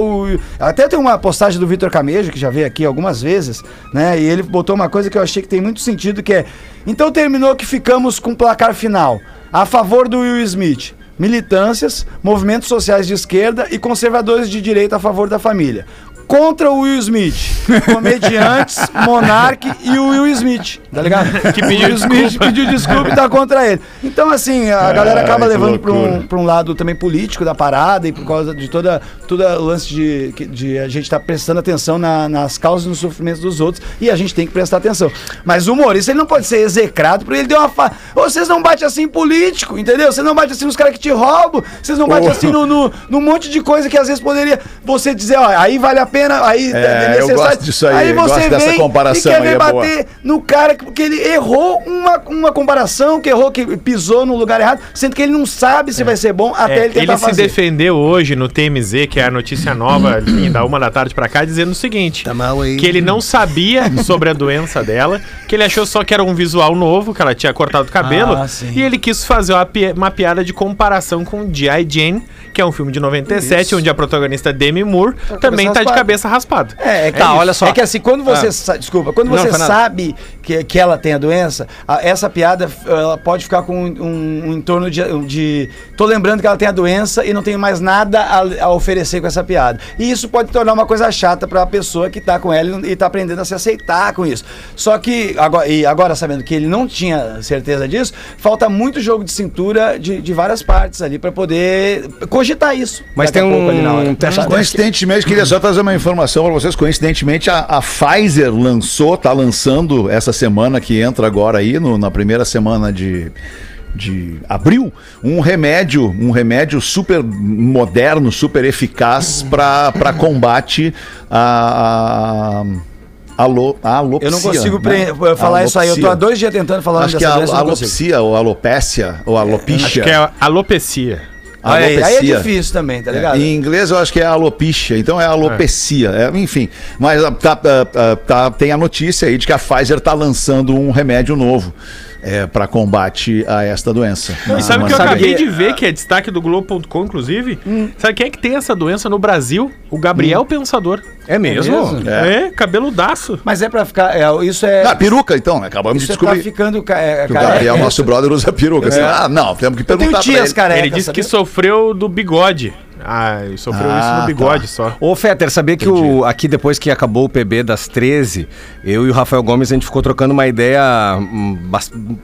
Até tem uma postagem do Vitor Camejo, que já veio aqui algumas vezes, né? E ele botou uma coisa que eu achei que tem muito sentido, que é... Então terminou que ficamos com o placar final. A favor do Will Smith. Militâncias, movimentos sociais de esquerda e conservadores de direita a favor da família. Contra o Will Smith, comediantes, Monark e o Will Smith, tá ligado? Que pediu o Will Smith pediu desculpa e tá contra ele. Então, assim, a galera acaba levando pra um, pra um lado também político da parada e por causa de toda, toda o lance de, de a gente estar prestando atenção na- nas causas e nos sofrimentos dos outros e a gente tem que prestar atenção. Mas o humorista ele não pode ser execrado porque ele deu uma. Fa... Vocês não batem assim em político, entendeu? Vocês não batem assim nos caras que te roubam, vocês não batem Ô. assim no, no, num monte de coisa que às vezes poderia você dizer, ó, aí vale a pena, aí É, eu gosto disso aí, eu gosto dessa comparação e quer aí, ver é boa. bater no cara que- porque ele errou uma, uma comparação, que errou, que pisou no lugar errado, sendo que ele não sabe se vai ser bom até É, ele tentar ele se fazer. defendeu hoje no TMZ, que é a notícia nova, enfim, da uma da tarde pra cá, dizendo o seguinte: Tá mal aí. que ele não sabia sobre a doença dela, que ele achou só que era um visual novo, que ela tinha cortado o cabelo, Ah, e ele quis fazer uma, pi- uma piada de comparação com G.I. Jane, que é um filme de 97, Isso. onde a protagonista Demi Moore também tá de raspada. Cabeça raspada. É, é que Tá, é olha só. É que assim, quando você Ah. sa- desculpa, quando Não, você nada. sabe que, que ela tem a doença, a- essa piada ela pode ficar com um, um- um entorno de, de tô lembrando que ela tem a doença e não tenho mais nada a, a oferecer com essa piada. E isso pode tornar uma coisa chata pra pessoa que tá com ela e tá aprendendo a se aceitar com isso. Só que agora, e agora sabendo que ele não tinha certeza disso, falta muito jogo de cintura de, de várias partes ali pra poder cogitar isso. Mas tem a pouco ali na hora. um teste Sabe? Coincidentemente, queria só trazer uma informação para vocês. Coincidentemente, a, a Pfizer lançou, tá lançando essa semana que entra agora aí, no- na primeira semana de, de abril, um remédio, um remédio super moderno, super eficaz para combate a. a alo, a alopcia. Eu não consigo né? falar isso aí. Eu tô há dois dias tentando falar Acho que é a alopcia ou alopécia ou alopecia. Acho que é alopecia. Aí, aí é Alopecia. difícil também, tá É, ligado? em inglês eu acho que é alopecia, então é alopecia, é, enfim. Mas ah, tá, ah, tá- tem a notícia aí de que a Pfizer está lançando um remédio novo para combate a esta doença. E sabe o que eu Sabe acabei que- de ver, que é destaque do Globo.com, inclusive? Sabe quem é que tem essa doença no Brasil? O Gabriel Pensador. É mesmo? mesmo? É, cabeludaço. Mas é pra ficar. é, isso é. Ah, peruca então, né? acabamos isso de é tá descobrir. ficando. ca- É, que o careca. Gabriel, nosso brother, usa peruca. Assim, Ah, não, temos que Eu tenho perguntar pra tias ele. carecas. Ele disse que sabia? sofreu do bigode. Ah, sofreu Ah, isso no tá. bigode só. Ô, Fetter, sabia que o, aqui depois que acabou o PB das 13, eu e o Rafael Gomes, a gente ficou trocando uma ideia, hum,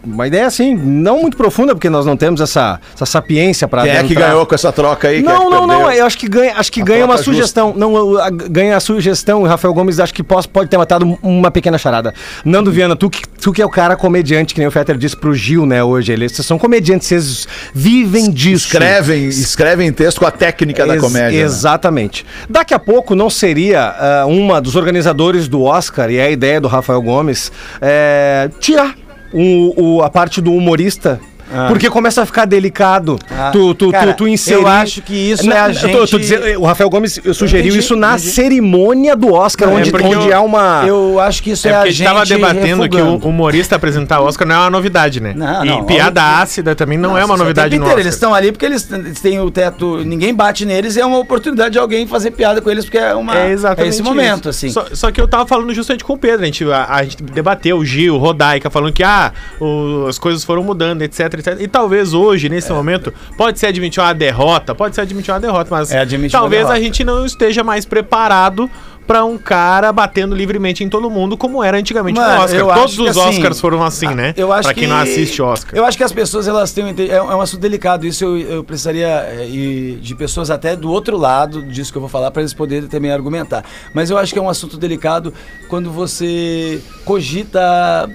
uma ideia assim, não muito profunda, porque nós não temos essa, essa sapiência para Quem é que ganhou com essa troca aí? Quem é Não, que não, não, eu acho que ganha, acho que A ganha uma troca justa. sugestão. Não, eu- a- ganha a sugestão, o Rafael Gomes acho que pode, pode ter matado uma pequena charada. Nando Viana, tu que, tu que é o cara comediante, que nem o Fetter disse pro Gil, né, hoje, eles vocês são comediantes, vocês vivem disso. Escrevem, escrevem texto com a técnica da Ex- comédia. né? Exatamente. Daqui a pouco não seria ah, uma dos organizadores do Oscar, e é a ideia do Rafael Gomes, é, tirar o, o- a parte do humorista. Porque começa a ficar delicado. Ah. tu, tu, Cara, tu, tu inserir. eu acho que isso é a eu tô- eu tô gente- dizendo- o Rafael Gomes sugeriu entendi, isso na entendi. cerimônia do Oscar, Não, é onde, porque onde eu- há uma. Eu acho que isso é, É a gente. gente tava debatendo que o refugando. humorista apresentar o Oscar não é uma novidade, né? Não, e não, piada óbvio. ácida também não, é Nossa, uma o novidade no inteiro, Oscar. Eles estão ali porque eles, têm o teto, ninguém bate neles e é uma oportunidade de alguém fazer piada com eles, porque é, uma, É exatamente esse momento, isso. assim. Só, só que eu tava falando justamente com o Pedro. A gente, a, a gente debateu o Gil, o Rodaica, falando que ah, o- as coisas foram mudando, etc, etc. E talvez hoje, nesse momento, pode ser admitir uma derrota, pode ser admitir uma derrota, mas É talvez a gente não esteja mais preparado pra um cara batendo livremente em todo mundo, como era antigamente Mano, no Oscar. Todos que os assim, Oscars foram assim, né? Eu acho pra que quem não assiste Oscar. Eu acho que as pessoas elas têm é, um- é um assunto delicado. Isso eu, eu precisaria é, de pessoas até do outro lado disso que eu vou falar para eles poderem também argumentar. Mas eu acho que é um assunto delicado quando você cogita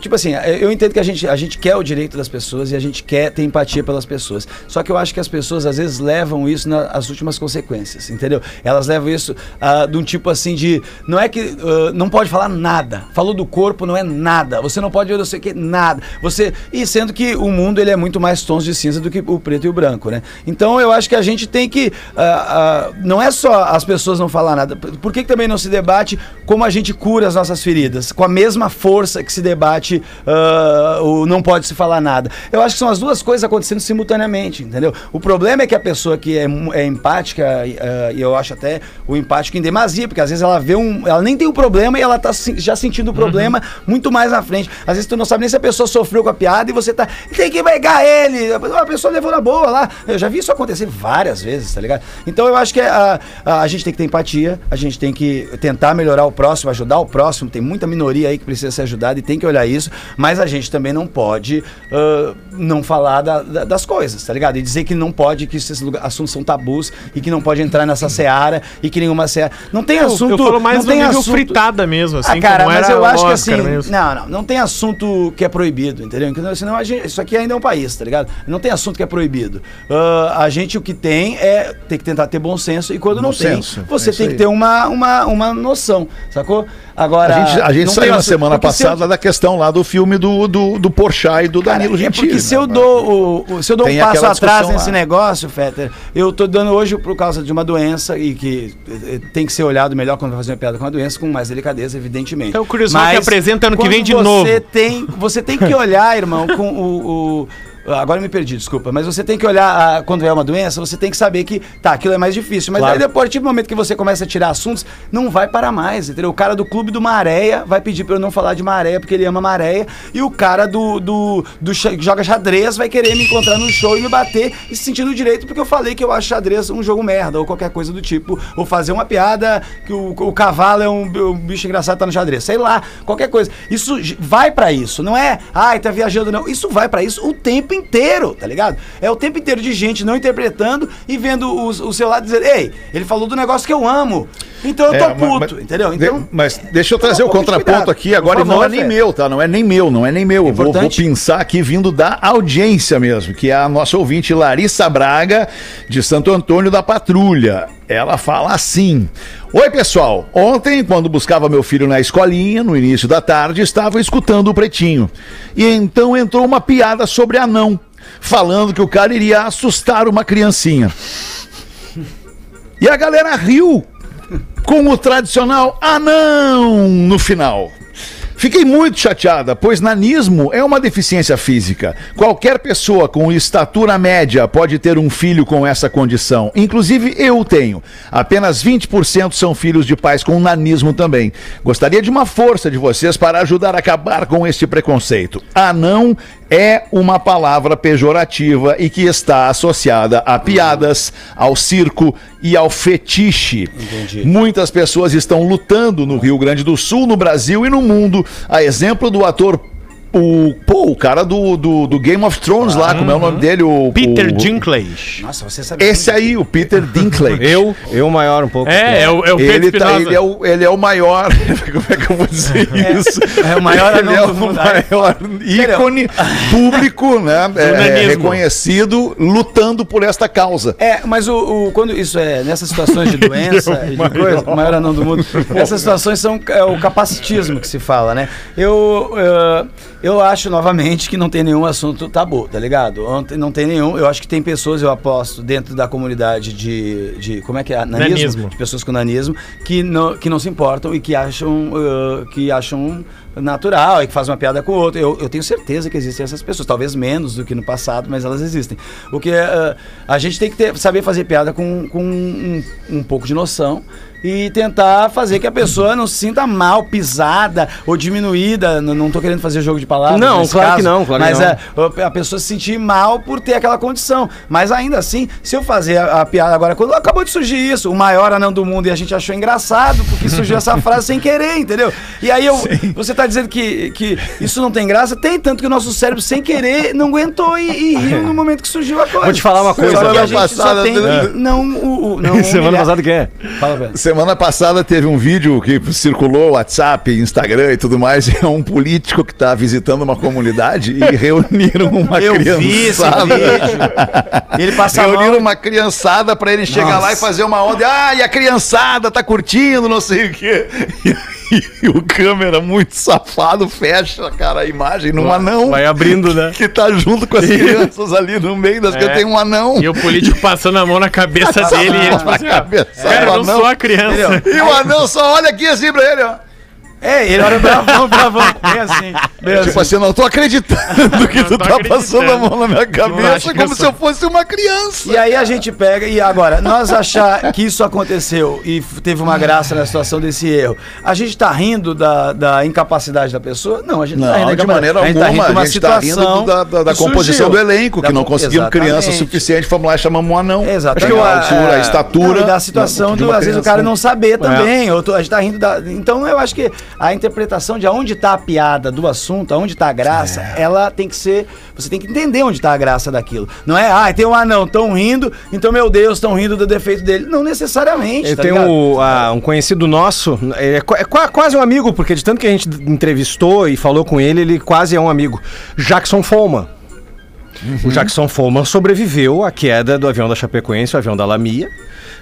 Tipo assim, eu entendo que a gente, a gente quer o direito das pessoas e a gente quer ter empatia pelas pessoas. Só que eu acho que as pessoas às vezes levam isso nas últimas consequências, entendeu? Elas levam isso ah, de um tipo assim de. Não é que. ah, não pode falar nada. Falou do corpo, não é nada. Você não pode ver não sei o que, nada. Você. E sendo que o mundo ele é muito mais tons de cinza do que o preto e o branco, né? Então eu acho que a gente tem que. ah, não é só as pessoas não falar nada. Por que, que também não se debate como a gente cura as nossas feridas? Com a mesma força que se debate ah, o não pode se falar nada. Eu acho que são as duas coisas acontecendo simultaneamente, entendeu? O problema é que a pessoa que é, é empática, e, ah, e eu acho até o empático em demasia, porque às vezes ela vê um. Ela nem tem o problema e ela tá já sentindo o problema muito mais na frente. Às vezes tu não sabe nem se a pessoa sofreu com a piada e você tá. Tem que pegar ele! A pessoa levou na boa lá. Eu já vi isso acontecer várias vezes, tá ligado? Então eu acho que a, a, a gente tem que ter empatia, a gente tem que tentar melhorar o próximo, ajudar o próximo. Tem muita minoria aí que precisa ser ajudada e tem que olhar isso, mas a gente também não pode ah, não falar da- da- das coisas, tá ligado? E dizer que não pode, que esses lugar- assuntos são tabus e que não pode entrar nessa seara e que nenhuma seara. Não tem Eu, assunto. eu falo mais não tem assunto... fritada mesmo, assim, ah, cara, como mas era eu o acho que assim. mesmo. Não, não, não tem assunto que é proibido, entendeu? Porque Senão a gente, isso aqui ainda é um país, tá ligado? Não tem assunto que é proibido. Ah, a gente o que tem é ter que tentar ter bom senso e quando Bom não senso, tem, você é isso tem que ter uma, uma, uma noção, sacou? Agora. A gente, a gente saiu na semana se eu- passada da questão lá do filme do, do, do Porchat e do Cara, Danilo é Gentili. porque se né? eu dou, o, o- se eu dou Tem um passo atrás nesse lá. negócio, Fetter, eu tô dando hoje por causa de uma doença e que eh, tem que ser olhado melhor quando vai fazer uma piada com uma doença, com mais delicadeza, evidentemente. Então, o Curious Rock apresenta ano que vem de você novo. Tem, você tem que olhar, irmão, com o. o- Agora eu me perdi, desculpa. Mas você tem que olhar ah, quando é uma doença, você tem que saber que, tá, aquilo é mais difícil. Mas Claro. aí depois, tipo, no momento que você começa a tirar assuntos, não vai parar mais, entendeu? O cara do clube do Maréia vai pedir pra eu não falar de Maréia porque ele ama Maréia. E o cara do, do, do que joga xadrez vai querer me encontrar no show e me bater e se sentindo direito porque eu falei que eu acho xadrez um jogo merda ou qualquer coisa do tipo. Ou fazer uma piada que o, o cavalo é um, um bicho engraçado tá no xadrez. Sei lá, qualquer coisa. Isso vai pra isso, não é? Ai, tá viajando, não. Isso vai pra isso o tempo inteiro, tá ligado? É o tempo inteiro de gente não interpretando e vendo o, o seu lado dizer, ei, ele falou do negócio que eu amo. Então eu tô É, puto, mas- entendeu? de- Então. mas deixa eu trazer Toma o de contraponto cuidado. aqui agora, Por e não favor, é nem meu, tá? Não é nem meu, não é nem meu. Eu vou, vou pensar aqui vindo da audiência mesmo, que é a nossa ouvinte Larissa Braga, de Santo Antônio da Patrulha. Ela fala assim: Oi, pessoal. Ontem, quando buscava meu filho na escolinha, no início da tarde, estava escutando o pretinho. E então entrou uma piada sobre anão, falando que o cara iria assustar uma criancinha. E a galera riu com o tradicional anão no final. Fiquei muito chateada, pois nanismo é uma deficiência física. Qualquer pessoa com estatura média pode ter um filho com essa condição. Inclusive eu tenho. Apenas 20% são filhos de pais com nanismo também. Gostaria de uma força de vocês para ajudar a acabar com este preconceito. Anão é uma palavra pejorativa e que está associada a piadas, ao circo e ao fetiche. Muitas pessoas estão lutando no Rio Grande do Sul, no Brasil e no mundo. A exemplo do ator. O, pô, o cara do, do, do Game of Thrones lá, como é o nome dele? O, Peter o, Dinklage. Nossa, você sabe. Esse aí, o Peter Dinklage. Eu, eu maior um pouco. É, é o, é o Pedro Ele, tá, ele, é o, ele é o maior. Como é que eu vou dizer isso? é o maior Ele é anão o do mundo. maior ícone público, né? é, nanismo. reconhecido, lutando por esta causa. É, mas o, o- quando isso é nessas situações de doença e de coisa, o maior anão do mundo, essas situações são é, o capacitismo que se fala, né? Eu, eh, eu acho novamente que não tem nenhum assunto tabu, tá ligado? Ontem Não tem nenhum. Eu acho que tem pessoas, eu aposto, dentro da comunidade de. de como é que é? Nanismo? Nanismo. De pessoas com nanismo, que não, que não se importam e que acham, eh, que acham natural e que fazem uma piada com o outro. Eu, eu tenho certeza que existem essas pessoas, talvez menos do que no passado, mas elas existem. O que eh, a gente tem que ter- saber fazer piada com, com um, um pouco de noção e tentar fazer que a pessoa não se sinta mal, pisada ou diminuída. Não, não tô querendo fazer jogo de palavras. Não, nesse claro que não, claro que mas não. é, a pessoa se sentir mal por ter aquela condição. Mas ainda assim, se eu fazer a, a piada agora, quando acabou de surgir isso, o maior anão do mundo, e a gente achou engraçado, porque surgiu essa frase sem querer, entendeu? E aí eu, você tá dizendo que, que isso não tem graça? Tem, tanto que o nosso cérebro, sem querer, não aguentou e, e riu no momento que surgiu a coisa. Vou te falar uma coisa. A Semana passada, tem né? não, o, o- não Semana humilhar. passada que é? Fala, velho. Semana passada teve um vídeo que circulou, WhatsApp, Instagram e tudo mais. É um político que tá visitando uma comunidade e reuniram uma Eu vi esse criançada. vídeo. Ele passa Reuniram uma criançada pra ele chegar lá e fazer uma onda. Ah, e a criançada tá curtindo, não sei o quê. E, o câmera muito safado fecha, cara, a imagem num anão. Vai abrindo, né? Que tá junto com as crianças ali no meio das crianças. Tem um anão. E o político passando a mão na cabeça dele e ele, tipo assim, ó, cabeça cara, eu não anão. sou a criança. E o anão só olha aqui assim pra ele, ó. É, ele olha bravão, bravão. Bem assim. Bem Tipo assim. assim, eu não tô acreditando que tu tô tá passando a mão na minha cabeça como eu se eu fosse uma criança. E aí a gente pega, e agora, nós achar que isso aconteceu e teve uma graça na situação desse erro, a gente tá rindo da, da incapacidade da pessoa? Não, a gente não, tá rindo Não, da de maneira a gente tá alguma. rindo de uma a gente tá rindo situação da, da- da composição surgiu. do elenco, Da que não co- conseguiram criança Exatamente. suficiente. Fomos lá e chamamos um anão. Exatamente. A altura, a Não, estatura. e da situação, de do, às vezes o cara não saber também. ou tu- a gente tá rindo da. Então eu acho que a interpretação de aonde tá a piada do assunto, aonde tá a graça, ela tem que ser. Você tem que entender onde tá a graça daquilo. Não é, ah, tem um anão, tão rindo, então, meu Deus, estão rindo do defeito dele. Não necessariamente. Eu tá tenho um, um conhecido nosso, é, é qua- quase um amigo, porque de tanto que a gente entrevistou e falou com ele, ele quase é um amigo. Jackson Follman. O Jackson Follman sobreviveu à queda do avião da Chapecoense, o avião da Lamia,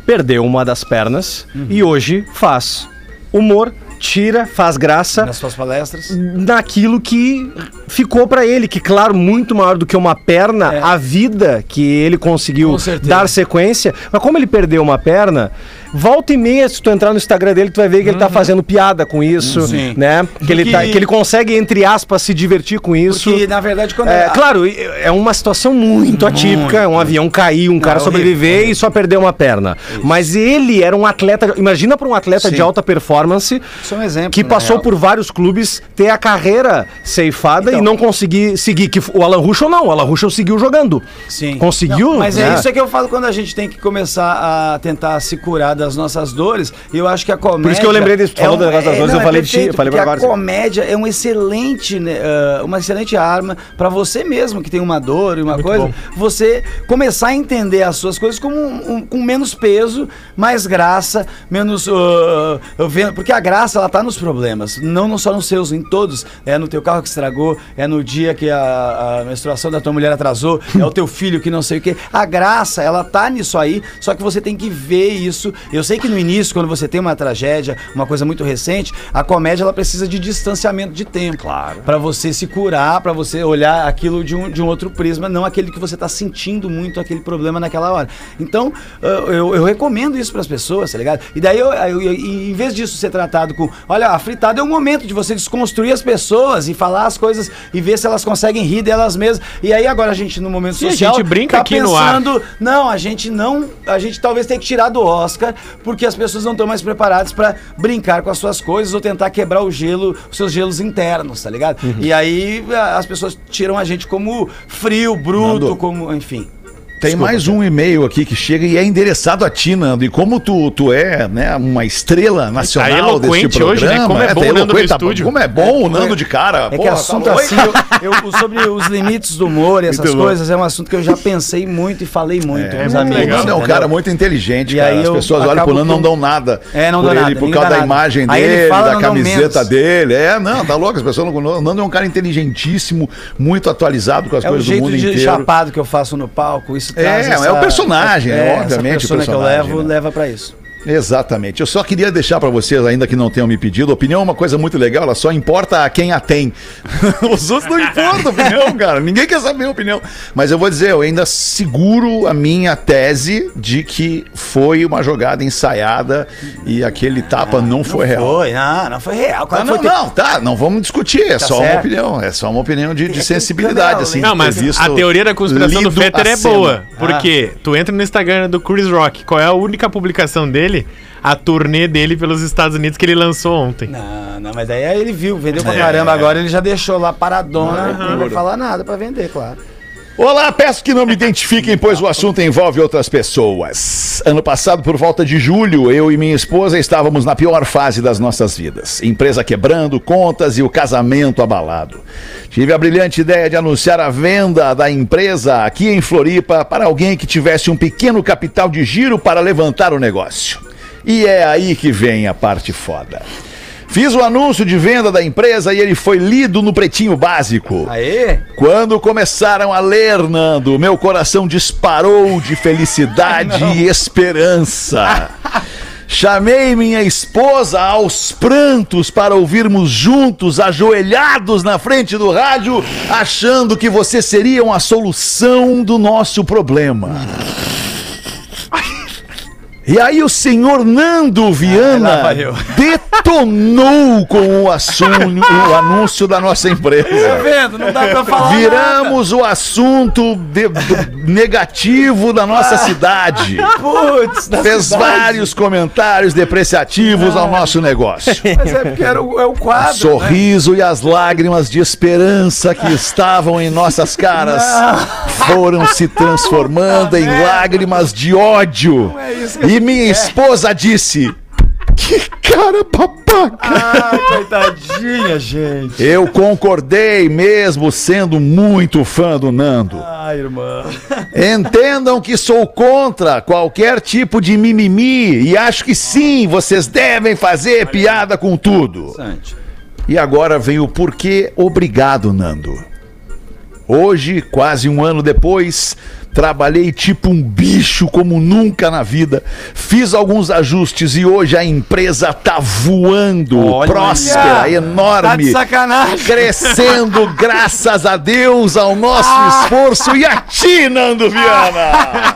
perdeu uma das pernas e hoje faz humor, tira, faz graça Nas suas palestras. naquilo que ficou pra ele, que claro, muito maior do que uma perna, É. a vida que ele conseguiu dar sequência. Mas como ele perdeu uma perna, volta e meia, se tu entrar no Instagram dele, tu vai ver que ele tá fazendo piada com isso, Uhum. Sim. né? Que ele, tá, Que- ele consegue, entre aspas, se divertir com isso. Porque, na verdade, quando É, a- claro, é uma situação muito atípica, um avião cair, um cara é sobreviver e só perder uma perna. Mas ele era um atleta, imagina para um atleta de alta performance Isso é um exemplo, que na passou real. por vários clubes ter a carreira ceifada Então. e não conseguir seguir. Que o Alan Ruschel não, o Alan Ruschel seguiu jogando. Sim. Conseguiu? Não, mas né? é isso que eu falo quando a gente tem que começar a tentar se curar das nossas dores. E eu acho que a comédia. Por isso que eu lembrei desse- falou do negócio das dores, eu falei de ti, perfeito, eu falei pra agora. A comédia é um excelente, né, ah, uma excelente arma pra você mesmo que tem uma dor e uma coisa. Você começar a entender as suas coisas como um- um- com menos peso, mais graça, menos. ah, vendo- porque a graça ela tá nos problemas, não, não só nos seus, em todos. É no teu carro que estragou, é no dia que a, a menstruação da tua mulher atrasou, é o teu filho que não sei o quê. A graça, ela tá nisso aí, só que você tem que ver isso. Eu sei que no início, quando você tem uma tragédia, uma coisa muito recente, a comédia ela precisa de distanciamento de tempo. Claro. Pra você se curar, pra você olhar aquilo de um, de um outro prisma, não aquele que você tá sentindo muito aquele problema naquela hora. Então, eu, eu recomendo isso pras pessoas, tá ligado? E daí, eu, eu- eu- em vez disso ser tratado com, olha, a fritada é um momento de você desconstruir as pessoas e falar as coisas e ver se elas conseguem rir delas mesmas. E aí agora a gente, no momento Sim, a social, gente brinca tá aqui no ar. pensando, não, a gente não, a gente talvez tenha que tirar do Oscar, porque as pessoas não estão mais preparadas pra brincar com as suas coisas ou tentar quebrar o gelo, os seus gelos internos, tá ligado? Uhum. E aí as pessoas tiram a gente como frio, bruto, Nando. como, enfim. Tem mais um e-mail aqui que chega e é endereçado a ti, Nando. E como tu, tu é né, uma estrela nacional eloquente deste programa... hoje, né? Como é tá bom o eloquente, tá estúdio. Como é bom o Nando de cara. É que porra, tá assunto louco. assim, eu, eu- sobre os limites do humor e essas Muito bom. coisas, é um assunto que eu já pensei muito e falei muito É, com os muito amigos. legal. Nando é um cara muito inteligente, E cara. aí As pessoas olham pro Nando e não que- dão nada. É, não ele, nada, Por causa da nada. imagem dele, fala, da dão camiseta dele. É, não, tá louco. As pessoas não... O Nando é um cara inteligentíssimo, muito atualizado com as É o coisas do jeito mundo de inteiro. chapado que eu faço no palco, isso É, traz é o personagem, né? Obviamente, essa persona o que eu personagem, levo, né? leva pra isso. Exatamente. Eu só queria deixar pra vocês, ainda que não tenham me pedido, opinião é uma coisa muito legal, ela só importa a quem a tem. Os outros não importam a opinião, cara. Ninguém quer saber a opinião. Mas eu vou dizer, eu ainda seguro a minha tese de que foi uma jogada ensaiada e aquele tapa não foi real. Foi, não, não foi real. Não, Claro que não, foi ter- não, tá, não vamos discutir, é Tá só uma certo. opinião, é só uma opinião de, de que sensibilidade, câmera assim. Não, mas a teoria da conspiração do Fetter é cena. boa. Porque tu entra no Instagram do Chris Rock, qual é a única publicação dele? A turnê dele pelos Estados Unidos que ele lançou ontem. Não, não, mas daí ele viu, vendeu É. pra caramba. Agora ele já deixou lá paradona, não vai falar nada pra vender, claro. Olá, peço que não me identifiquem, pois o assunto envolve outras pessoas. Ano passado, por volta de julho, eu e minha esposa estávamos na pior fase das nossas vidas. Empresa quebrando, contas e o casamento abalado. Tive a brilhante ideia de anunciar a venda da empresa aqui em Floripa para alguém que tivesse um pequeno capital de giro para levantar o negócio. E é aí que vem a parte foda. Fiz o anúncio de venda da empresa e ele foi lido no pretinho básico. Aê? Quando começaram a ler, Nando, meu coração disparou de felicidade e esperança. Chamei minha esposa aos prantos para ouvirmos juntos, ajoelhados na frente do rádio, achando que vocês seriam a solução do nosso problema. E aí o senhor Nando Viana lá vai eu. detonou com o assunto, o anúncio da nossa Tá empresa. vendo? Não dá pra falar Viramos o assunto de- negativo da nossa cidade. nada. Putz, da Fez cidade. vários comentários depreciativos ao nosso negócio. Mas é porque era o, é o quadro. Sorriso e as lágrimas de esperança que estavam em nossas caras foram se transformando em lágrimas de ódio. é isso que a Minha esposa disse: Que cara babaca! Ah, coitadinha, gente. Eu concordei, mesmo sendo muito fã do Nando. Ai, irmã. Entendam que sou contra qualquer tipo de mimimi e acho que sim, vocês devem fazer piada com tudo. E agora vem o porquê obrigado, Nando. Hoje, quase um ano depois, trabalhei tipo um bicho como nunca na vida. Fiz alguns ajustes e hoje a empresa tá voando, Olha próspera, aí. enorme Tá crescendo graças a Deus, ao nosso Ah. esforço e a ti, Nando Viana.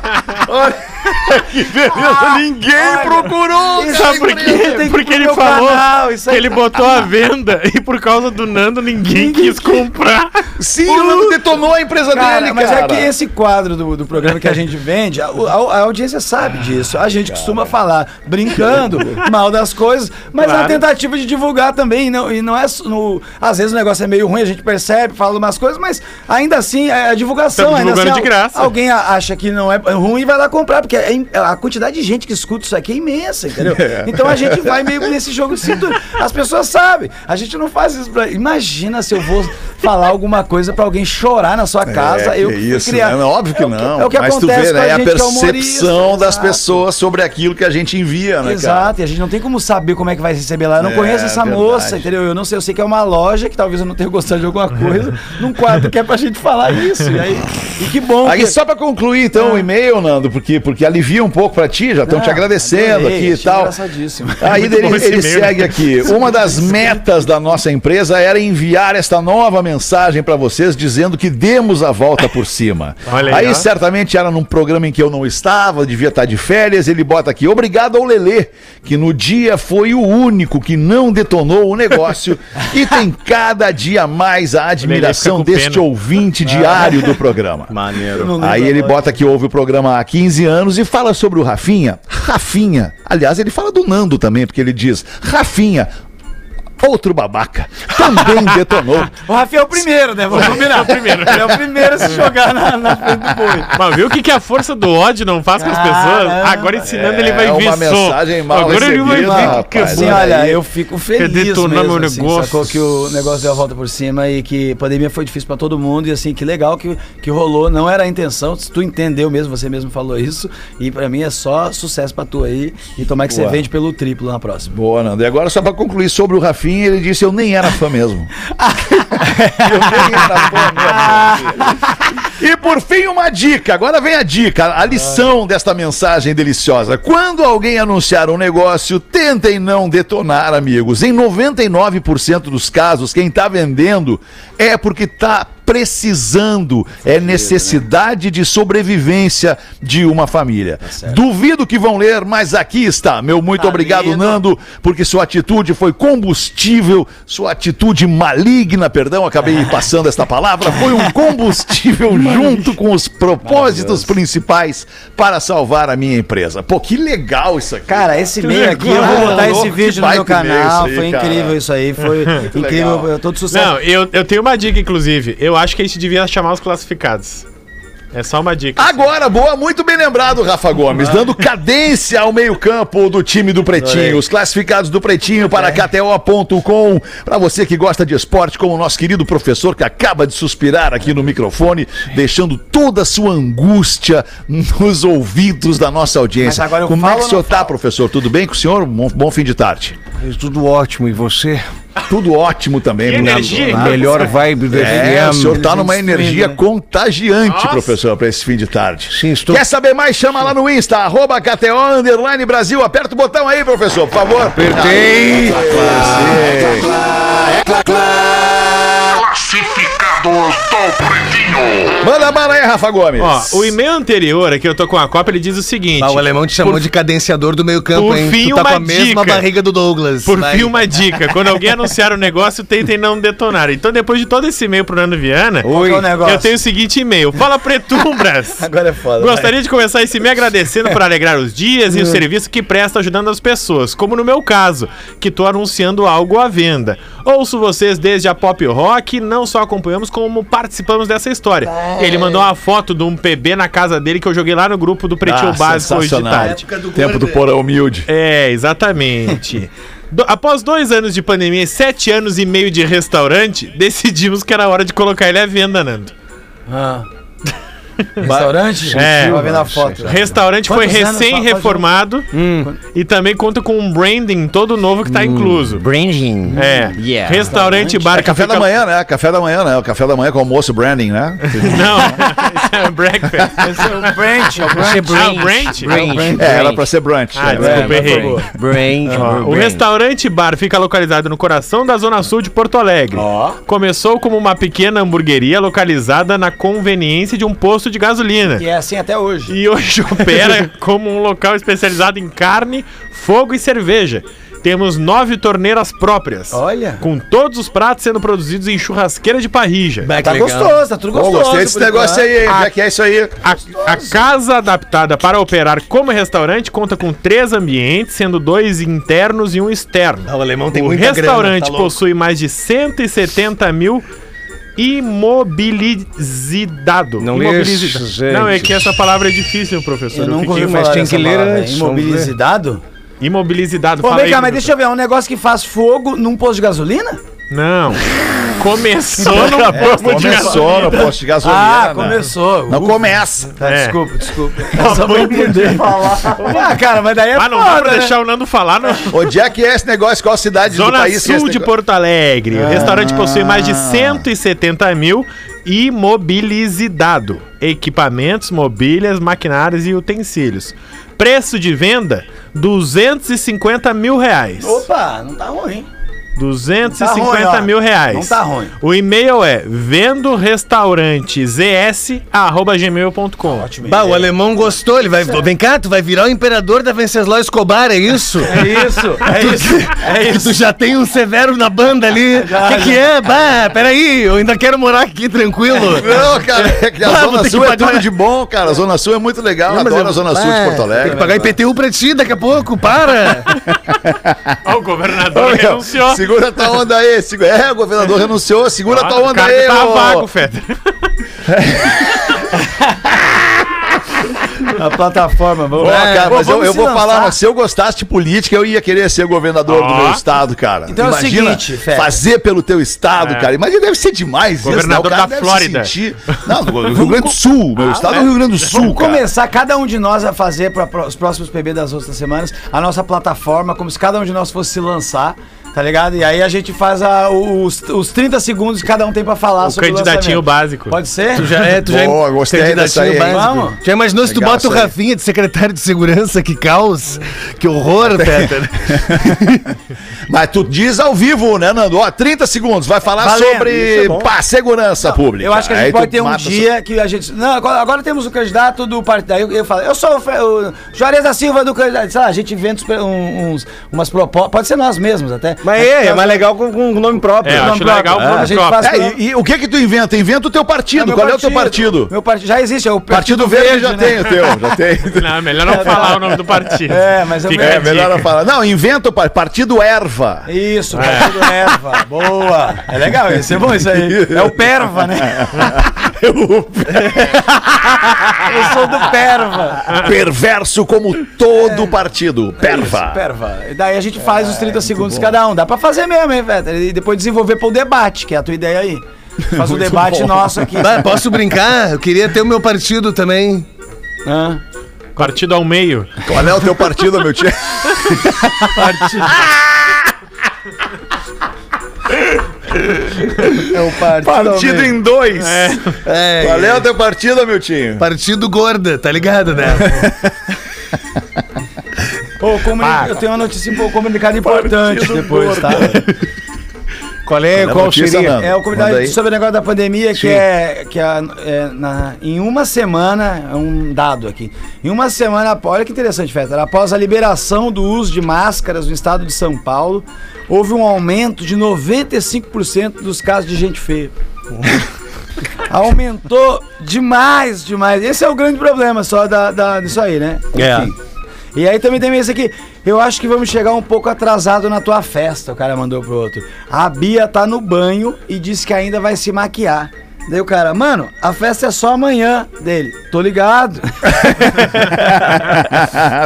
Olha que beleza, ninguém procurou. Isso Sabe por quê? Porque ele falou canal, isso que ele tá- botou a venda e por causa do Nando ninguém quis comprar. Sim, o Nando detonou a empresa Cara, dele, mas cara. é que esse quadro do, do programa que a gente vende, a, a- a audiência sabe disso. A gente costuma falar brincando mal das coisas, mas Claro. na tentativa de divulgar também. Não, e não é. No, às vezes o negócio é meio ruim, a gente percebe, fala umas coisas, mas ainda assim é a divulgação. Estamos ainda assim, de graça. Alguém acha que não é ruim e vai lá comprar, porque é im- a quantidade de gente que escuta isso aqui é imensa, entendeu? Então a gente vai meio nesse jogo de cintura. As pessoas sabem. A gente não faz isso pra. Imagina se eu vou falar alguma coisa pra alguém chorar na sua casa. É, eu que isso, criar- né? óbvio que É o não. é o que mas tu acontece vê, com a né? É a gente que é percepção das exato. pessoas sobre aquilo que a gente envia, né, cara? Exato, e a gente não tem como saber como é que vai receber lá. Eu não É, conheço essa verdade. moça, entendeu? Eu não sei, eu sei que é uma loja que talvez eu não tenha gostado de alguma coisa, num quadro que é pra gente falar isso. E, aí, e que bom Aí que... só pra concluir então o e-mail, Nando, porque, porque alivia um pouco pra ti, já estão te Ah, agradecendo adorei, aqui e tal. engraçadíssimo. Aí ele, ele e-mail. segue aqui. Uma das metas da nossa empresa era enviar esta nova mensagem pra vocês dizendo que demos a volta por cima. Olha aí aí, certamente era num programa em que eu não estava, devia estar de férias. Ele bota aqui: obrigado ao Lelê, que no dia foi o único que não detonou o negócio e tem cada dia mais a admiração deste pena. ouvinte diário do programa. Maneiro. Aí ele bota que ouve o programa há 15 anos e fala sobre o Rafinha. Rafinha. Aliás, ele fala do Nando também, porque ele diz: Rafinha, outro babaca, também detonou. O Rafael é o primeiro, né? Vamos combinar. o primeiro. Ele é o primeiro a se jogar na, na frente do boi. Mas viu o que, que a força do ódio não faz com as pessoas? Caramba. Agora ensinando ele É vai ver uma só. mensagem mal Agora ele vai ver que é Assim, olha, eu fico feliz mesmo, meu assim, negócio. sacou que o negócio deu a volta por cima e que a pandemia foi difícil pra todo mundo e assim, que legal que, que rolou, não era a intenção, se tu entendeu mesmo, você mesmo falou isso e pra mim é só sucesso pra tu aí e tomar que você Boa. vende pelo triplo na próxima. Boa, Nando. E agora, só pra concluir sobre o Rafinha, ele disse: Eu nem era fã mesmo. E por fim, uma dica. Agora vem a dica, a lição desta mensagem deliciosa. Quando alguém anunciar um negócio, tentem não detonar, amigos. Em 99% dos casos, quem tá vendendo é porque tá precisando, é necessidade de sobrevivência de uma família. Duvido que vão ler, mas aqui está. Meu muito Tá obrigado, lindo. Nando, porque sua atitude foi combustível, sua atitude maligna, perdão, acabei passando esta palavra, foi um combustível junto com os propósitos principais para salvar a minha empresa. Pô, que legal isso aqui. Cara, esse e-mail aqui, eu vou botar esse vídeo no meu canal. aí, foi cara. incrível isso aí. Foi incrível. legal. Todo sucesso. Não, eu, eu tenho uma dica, inclusive. Eu acho que a gente devia chamar os classificados. É só uma dica. Agora, boa, muito bem lembrado, Rafa Gomes, dando cadência ao meio-campo do time do Pretinho. Os classificados do Pretinho para KTO.com. Para você que gosta de esporte, como o nosso querido professor que acaba de suspirar aqui no microfone, deixando toda a sua angústia nos ouvidos da nossa audiência. Mas agora eu como é falo que o senhor não tá, falo? professor? Tudo bem com o senhor? Bom, bom fim de tarde. Tudo ótimo, e você? Tudo ótimo também. Que energia? Melhor vibe do É, o senhor tá numa energia né? contagiante, Nossa. professor, para esse fim de tarde. Sim, estou. Quer saber mais? Chama lá no Insta, arroba KTO Underline Brasil. Aperta o botão aí, professor, por favor. Apertei. Classificados do Pretinho. Manda bala aí, Rafa Gomes. Ó, o e-mail anterior aqui, eu tô com a cópia, ele diz o seguinte. Ah, o alemão te chamou Por- de cadenciador do meio campo, Por hein? fim, tu tá uma com a mesma dica. barriga do Douglas. Por Vai. fim, uma dica. Quando alguém anunciar o negócio, tentem não detonar. Então, depois de todo esse e-mail pro Nando Viana, é eu tenho o seguinte e-mail. Fala Pretumbras. Agora é foda. Gostaria de começar esse me agradecendo por alegrar os dias e o serviço que presta ajudando as pessoas, como no meu caso, que tô anunciando algo à venda. Ouço vocês desde a Pop Rock, não só acompanhamos como participamos dessa história. Ele mandou uma foto de um PB na casa dele que eu joguei lá no grupo do Pretinho Ah, Básico hoje de tarde. Tempo do porão humilde. É, exatamente. Do- após dois anos de pandemia e sete anos e meio de restaurante, decidimos que era hora de colocar ele à venda, Nando. Ah. Restaurante? É. Tava vendo a foto. O restaurante foi Quantos anos? recém-reformado e também conta com um branding todo novo que tá incluso. Branding. É. Yeah. Restaurante bar É café da manhã, né? Café da manhã, né? O café da manhã com almoço branding, né? Não, isso é breakfast. Esse é o Brent, é o. Você Ah, o Brand? Brand. É, era pra ser brunch. Ah, desculpa, É, errei. Ó, O restaurante bar fica localizado no coração da Zona Sul de Porto Alegre. Ó. Começou como uma pequena hamburgueria localizada na conveniência de um posto de gasolina. E é assim até hoje. E hoje opera como um local especializado em carne, fogo e cerveja. Temos nove torneiras próprias. Olha. Com todos os pratos sendo produzidos em churrasqueira de parrija. Tá gostoso, tá tudo Pô, gostoso. gostei desse negócio aí, hein? Ah. Já que é isso aí. A, a casa adaptada para operar como restaurante conta com três ambientes, sendo dois internos e um externo. Ah, o alemão tem o muita grana, restaurante tá possui mais de 170 mil imobilizado. Não lê, gente. Não, é que essa palavra é difícil, professor. Eu ouvi fiquei mas tem que ler palavra, antes, Imobilizado? imobilizado. Pô, vem cá, mas deixa professor. eu ver, é um negócio que faz fogo num posto de gasolina? Não. Começou no É, posto de começou no posto de gasolina. Ah, né? começou. Não Ufa. começa. Tá, É. Desculpa, desculpa. Eu só vou entender. ah, cara, mas daí é Ah, não dá pra né? deixar o Nando falar, não. Onde é que é esse negócio? Qual cidade do Zona país que é Sul de? Porto Alegre. O restaurante possui mais de 170 mil imobilizado. Equipamentos, mobílias, maquinários e utensílios. Preço de venda, 250 mil reais. Opa, não tá ruim. 250 Tá ruim, mil reais. Não tá ruim. O e-mail é vendo restaurante zs@gmail.com. Ótimo. Bah, o alemão gostou, ele vai. Vem cá, tu vai virar o imperador da Venceslau Escobar, é isso? É isso, é isso. É isso. Tu já tem um severo na banda ali. O que, que é? Bah, peraí, eu ainda quero morar aqui tranquilo. Não, cara, é que a Ah, vou Zona Sul que é pagar. tudo de bom, cara. A Zona Sul é muito legal. Não, mas Adoro eu- a Zona Sul de Porto Tem que Alegre. pagar IPTU pra ti daqui a pouco, para. Ó, o governador Ô, meu, renunciou. Segura tua onda aí. Segura... É, o governador renunciou. Segura Ó, tua onda aí, tá ô. vago, Feta. A plataforma, vamos Ó, É, cara, mas eu, vamos eu vou lançar. falar, se eu gostasse de política, eu ia querer ser governador do meu estado, cara. Então é o Imagina seguinte, Fede. fazer pelo teu estado, É. cara. Imagina, deve ser demais isso, né? Governador O cara da deve Flórida. Se sentir... Não, do Rio Grande do Sul. Meu estado é o Rio Grande do Sul, Vamos cara. começar cada um de nós a fazer para os próximos PB das outras semanas a nossa plataforma, como se cada um de nós fosse se lançar, tá ligado? E aí a gente faz a- os, os 30 segundos que cada um tem pra falar O sobre candidatinho lançamento. básico. Pode ser? Tu já é, tu já Boa, é gostei candidatinho dessa aí. Vamos. Já imaginou se tu bota o. Rafinha de secretário de segurança? Que caos, que horror, Peter. Mas tu diz ao vivo, né, Nando? Ó, 30 segundos. Vai falar Valendo, sobre é pá, segurança pública. Eu acho que a gente Aí pode ter um dia que a gente. Não, agora, agora temos o candidato do partido. Aí eu, eu falo, eu sou o, o Juarez da Silva do candidato. Sei lá, a gente inventa uns, um- uns- umas propostas. Pode ser nós mesmos até. Mas é, é mais legal com, com nome próprio. É, Nome acho próprio. legal É, com a o gente próprio. faz- É, e, e o que que tu inventa? Inventa o teu partido. meu Qual é o teu partido? Meu partido já existe, é o Partido Verde já né? tem o teu, já tem. Não, melhor não falar o nome do partido. É, mas é o Fica É, melhor não falar. Não, inventa o par- Partido Erva. Isso, partido erva. Boa. É legal, esse é bom isso aí. É o perva, né? Eu sou do perva. Perverso como todo partido. Perva. Perva. E daí a gente faz os 30 segundos cada um. Dá pra fazer mesmo, hein, velho? E depois desenvolver pro debate, que é a tua ideia aí. Faz um debate nosso aqui. Bah, posso brincar? Eu queria ter o meu partido também. Hã? Partido ao meio. Qual é o teu partido, meu tio? É o partido. Partido em dois. É, Qual é o teu partido, meu tio? Partido gorda, tá ligado, né? Ô, comuni- Eu tenho uma notícia um pouco comunicada importante depois, tá? Qual é? Qual notícia, seria? É o aí. sobre o negócio da pandemia, que é que a- é, na- em uma semana, é um dado aqui. Em uma semana, após- olha que interessante, Feta. Após a liberação do uso de máscaras no estado de São Paulo, houve um aumento de 95% dos casos de gente feia. Aumentou demais, demais. Esse é o grande problema só da, da, disso aí, né? É. E aí também tem esse aqui. Eu acho que vamos chegar um pouco atrasado na tua festa, o cara mandou pro outro. A Bia tá no banho e disse que ainda vai se maquiar. Daí o cara, mano, a festa é só amanhã dele. Tô ligado.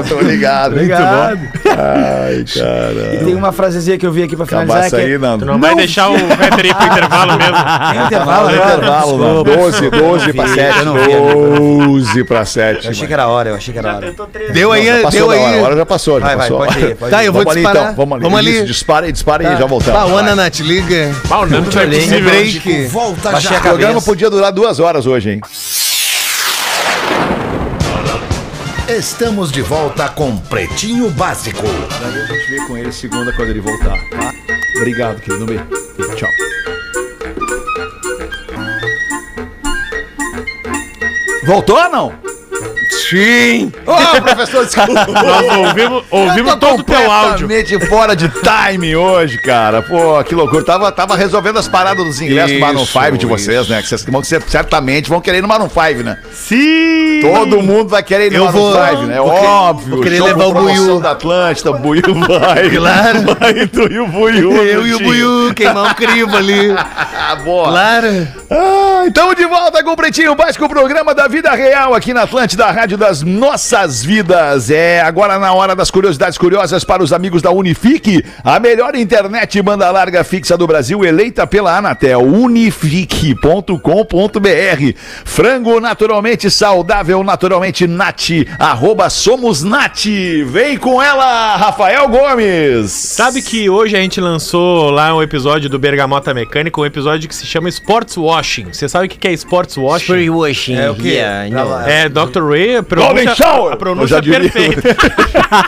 Tô ligado. Obrigado. Ai, cara. E tem uma frasezinha que eu vi aqui pra finalizar Acabaça que aí, é... Nando. Tu não, vai deixar o Peter ir pro intervalo mesmo. Tem intervalo, né? intervalo, Nando. Desculpa. 12, 12 pra vi, 7. eu não vi, 12 pra 7. Eu achei que era hora, eu achei que era hora. Deu aí, passou deu aí. hora, a hora já passou, já Vai, vai, passou. pode ir, pode Tá, ir. eu vou vamos ali disparar. então, vamos ali. Vamos ali. Isso, dispara aí, dispara aí, já voltamos. O Ana Vai. Nath, liga. Ah, o Nando não é possível. Break. Volta Baixei já. a O programa podia durar duas horas hoje, hein? Estamos de volta com Pretinho Básico. A gente vê com ele segunda quando ele voltar, tá? Obrigado, querido. Um beijo. Tchau. Voltou ou não? Sim. Ô, professor, desculpa. Nós ouvimos, ouvimos todo o teu áudio. completamente fora de time hoje, cara. Pô, que loucura. Tava, tava resolvendo as paradas dos ingressos do Maroon Isso, 5 de vocês, né? Que vocês vão, certamente vão querer ir no Maroon 5, né? Sim! Todo mundo vai querer ir no Eu Maroon vou- 5, né? Óbvio. vou querer levar o Buiú. da Atlântida, o Buiu vai. Claro. Vai, tu e o Buiu. Eu e o. Buiu, queimar um crivo ali. Boa. Claro. Ah, estamos de volta com o Pretinho Básico, o programa da vida real aqui na Atlântida, rádio das nossas vidas. É agora na hora das curiosidades curiosas para os amigos da Unifique, a melhor internet banda larga fixa do Brasil, eleita pela Anatel, unifique.com.br. Frango naturalmente saudável, naturalmente nat, arroba somos nat. Vem com ela, Rafael Gomes. Sabe que hoje a gente lançou lá um episódio do Bergamota Mecânica, um episódio que se chama Sports Washing. Você sabe o que que é Sports Washing? washing. É o quê? Pra lá. É, Dr. Ray, Golden Shower! a Eu pronúncia já diria. perfeita.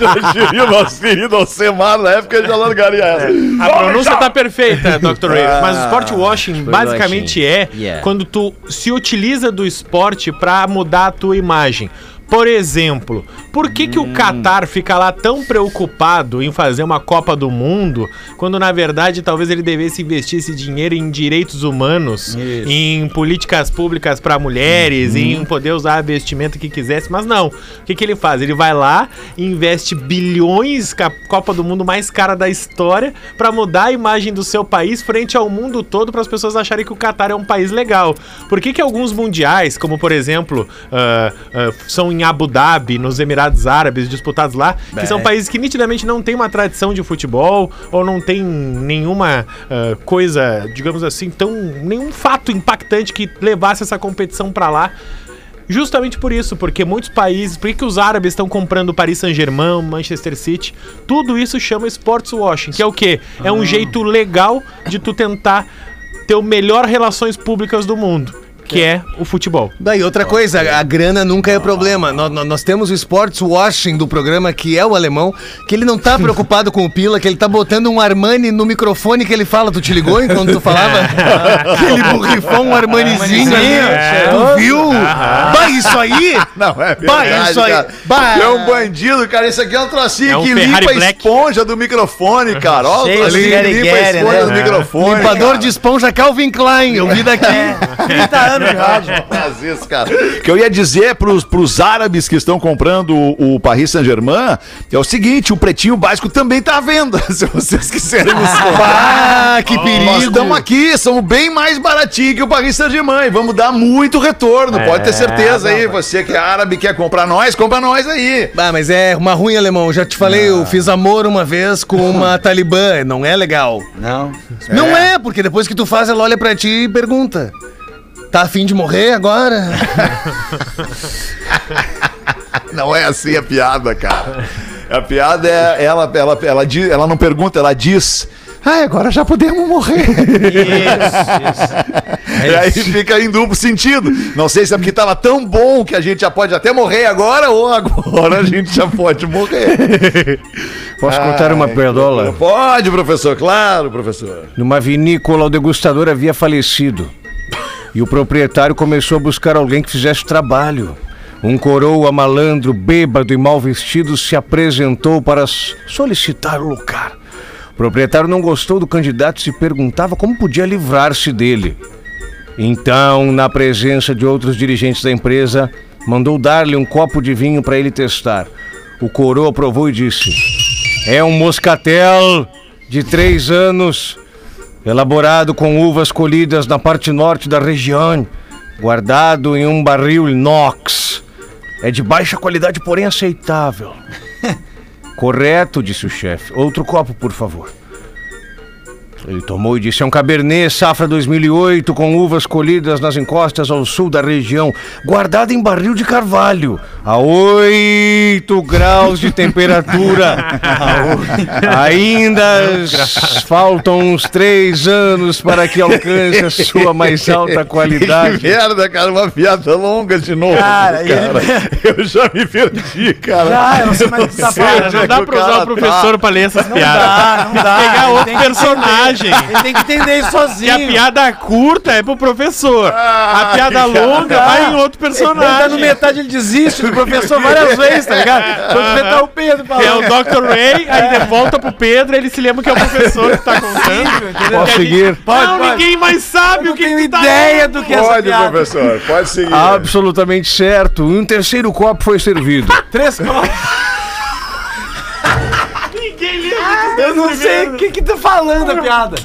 Já diria o nosso querido Alcemar na época já largaria essa. A pronúncia tá perfeita, Dr. Ray. Mas o sport washing Sport basicamente washing. é Yeah. quando tu se utiliza do esporte pra mudar a tua imagem. Por exemplo, por que, que o Qatar fica lá tão preocupado em fazer uma Copa do Mundo, quando na verdade talvez ele devesse investir esse dinheiro em direitos humanos, Isso. em políticas públicas para mulheres, em poder usar vestimenta que quisesse, mas não. O que, que ele faz? Ele vai lá e investe bilhões, com a Copa do Mundo mais cara da história, para mudar a imagem do seu país frente ao mundo todo, para as pessoas acharem que o Qatar é um país legal. Por que, que alguns mundiais, como por exemplo, ah, ah, são em Abu Dhabi, nos Emirados Árabes, disputados lá, que são países que nitidamente não têm uma tradição de futebol ou não tem nenhuma ah, coisa, digamos assim, tão nenhum fato impactante que levasse essa competição para lá. Justamente por isso, porque muitos países, por que os árabes estão comprando Paris Saint-Germain, Manchester City, tudo isso chama sports washing, que é o quê? É Ah. um jeito legal de tu tentar ter o melhor relações públicas do mundo. Que é o futebol. Daí outra coisa, a grana nunca é problema. Nó- nó- Nós, temos o sports washing do programa, que é o alemão, que ele não tá preocupado com o Pila, que ele tá botando um Armani no microfone que ele fala. Tu te ligou enquanto tu falava? Aquele borrifão, um Armanizinho ali. Tu viu? Bah, isso aí? Não, é Bah, verdade, isso aí. cara. Bah. É um bandido, cara. Isso aqui é um trocinho É um que Ferrari limpa a Black. esponja do microfone, cara. Ó, o Cheio de trocinho que limpa a guerigueri, esponja né? do microfone. Limpador cara. de esponja Calvin Klein, eu vi daqui. 30 anos de rádio. Faz isso, cara. O que eu ia dizer pros, pros árabes que estão comprando o, o Paris Saint-Germain é o seguinte: o pretinho básico também tá à venda. Se vocês quiserem nos comprar. Ah, que Nós perigo. estamos aqui, somos bem mais baratinho que o Paris Saint-Germain. e Vamos dar muito retorno, pode ter certeza aí. Você que é árabe quer comprar nós, compra nós aí. Ah, mas é uma ruim, alemão. Já te falei, eu fiz amor uma vez com uma talibã. Não é legal. Não. Não é, porque depois que tu faz, ela olha pra ti e pergunta. Tá afim de morrer agora? Não é assim a piada, cara. A piada é ela, ela, ela, diz, ela não pergunta, ela diz. Ah, agora já podemos morrer. E aí fica em duplo sentido. Não sei se é porque tava tão bom que a gente já pode até morrer agora ou agora a gente já pode morrer. Posso contar uma perdola? Pode, professor, claro, professor. Numa vinícola, o degustador havia falecido. E o proprietário começou a buscar alguém que fizesse trabalho. Um coroa malandro, bêbado e mal vestido se apresentou para solicitar o lugar. O proprietário não gostou do candidato e se perguntava como podia livrar-se dele. Então, na presença de outros dirigentes da empresa, mandou dar-lhe um copo de vinho para ele testar. O coroa provou e disse: É um moscatel de três anos, elaborado com uvas colhidas na parte norte da região, guardado em um barril inox. É de baixa qualidade, porém aceitável. Correto, disse o chefe. Outro copo, por favor. Ele tomou e disse: É um Cabernet Safra 2008 com uvas colhidas nas encostas ao sul da região, guardado em barril de carvalho, a 8 graus de temperatura. Ainda faltam uns 3 anos para que alcance a sua mais alta Que qualidade. merda, cara, uma piada longa de novo. Cara, Cara, ele- eu já me perdi, cara. Ah, eu não sei mais o que tá falando. Não dá que pra usar o professor pra ler essas piadas. dá, não dá. Pegar outro tem que personagem. Ele tem que entender isso Que a sozinho. piada curta é pro professor. a piada longa vai em outro Ele tá no personagem. metade, ele desiste do professor várias vezes, tá ligado? Quando vê tá o Pedro Que é o falando. Dr. Ray, aí ele volta pro Pedro, aí ele se lembra que é o professor que tá contando. Posso seguir? Pode, não, pode. ninguém mais sabe Eu o que que tá ideia falando. do que é essa Pode, piada. professor, pode seguir. Absolutamente certo. Um terceiro copo foi servido. Três copos. Eu não sei o que que tá falando a piada.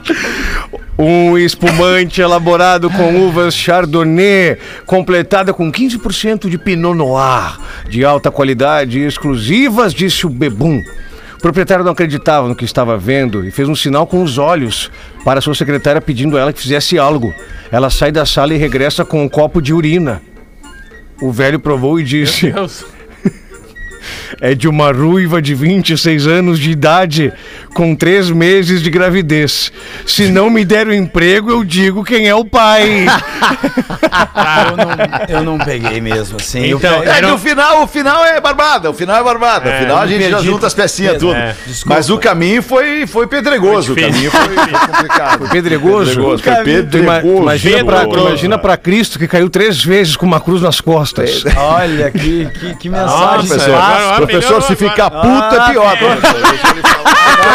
Um espumante elaborado com uvas Chardonnay, completada com 15% de Pinot Noir, de alta qualidade e exclusivas, disse o Bebum. O proprietário não acreditava no que estava vendo e fez um sinal com os olhos para sua secretária pedindo a ela que fizesse algo. Ela sai da sala e regressa com um copo de urina. O velho provou e disse: Deus. É de uma ruiva de 26 anos de idade, com três meses de gravidez. Se não me der o emprego, eu digo quem é o pai. Eu não, eu não peguei mesmo, assim. Eu Então, pe- É era que o final, o final é barbada, o final é barbada. o final a eu gente já junta as pecinhas mesmo. tudo. É. Mas o caminho foi, foi pedregoso, Foi o caminho foi, foi complicado. Foi pedregoso? Foi Tu ima- pedregoso. imagina, pra, Pedro. imagina pra Cristo que caiu três vezes com uma cruz nas costas. Olha, que, que, que mensagem. Nossa, Professor, agora- professor, melhorou se ficar agora. puto é pior, Ah, professor.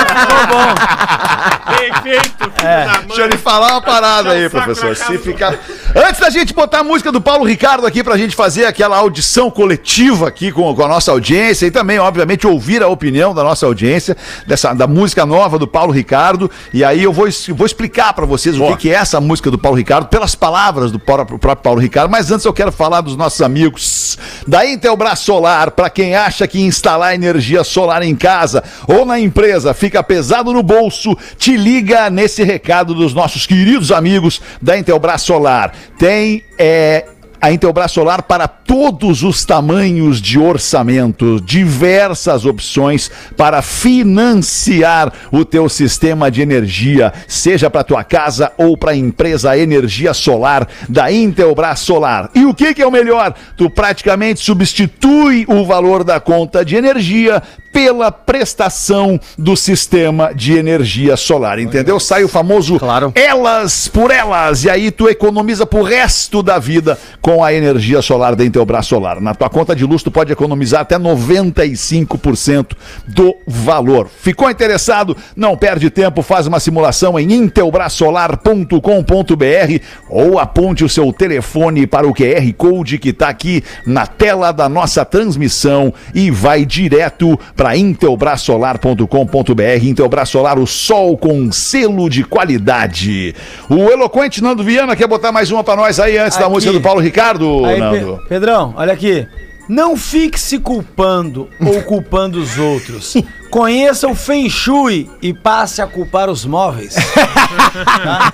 Bem feito, filho É. da mãe. Deixa eu lhe falar uma parada aí, saco professor. Se ficar. Antes da gente botar a música do Paulo Ricardo aqui pra gente fazer aquela audição coletiva aqui com, com a nossa audiência e também, obviamente, ouvir a opinião da nossa audiência dessa, da música nova do Paulo Ricardo. E aí eu vou, vou explicar pra vocês o que, que é essa música do Paulo Ricardo, pelas palavras do próprio, próprio Paulo Ricardo. Mas antes eu quero falar dos nossos amigos da Intelbras Solar. Pra quem acha que instalar energia solar em casa ou na empresa fica pesado no bolso, te liga nesse recado dos nossos queridos amigos da Intelbras Solar. Tem é, A Intelbras Solar para todos os tamanhos de orçamento, diversas opções para financiar o teu sistema de energia, seja para tua casa ou para a empresa Energia Solar da Intelbras Solar. E o que que é o melhor? Tu praticamente substitui o valor da conta de energia pela prestação do sistema de energia solar, entendeu? Sai o famoso Claro. elas por elas, e aí tu economiza pro resto da vida com a energia solar da Intelbras Solar. Na tua conta de luz tu pode economizar até 95% do valor. Ficou interessado? Não perde tempo, faz uma simulação em intelbrasolar.com.br ou aponte o seu telefone para o QR Code que está aqui na tela da nossa transmissão e vai direto para intelbrasolar.com.br. Intelbras Solar, o sol com selo de qualidade. O eloquente Nando Viana quer botar mais uma para nós aí antes da Aqui. música do Paulo Ricardo, Aí, Nando. Pe- Pedrão, olha aqui. Não fique se culpando ou culpando os outros. Conheça o Feng Shui e passe a culpar os móveis. Tá?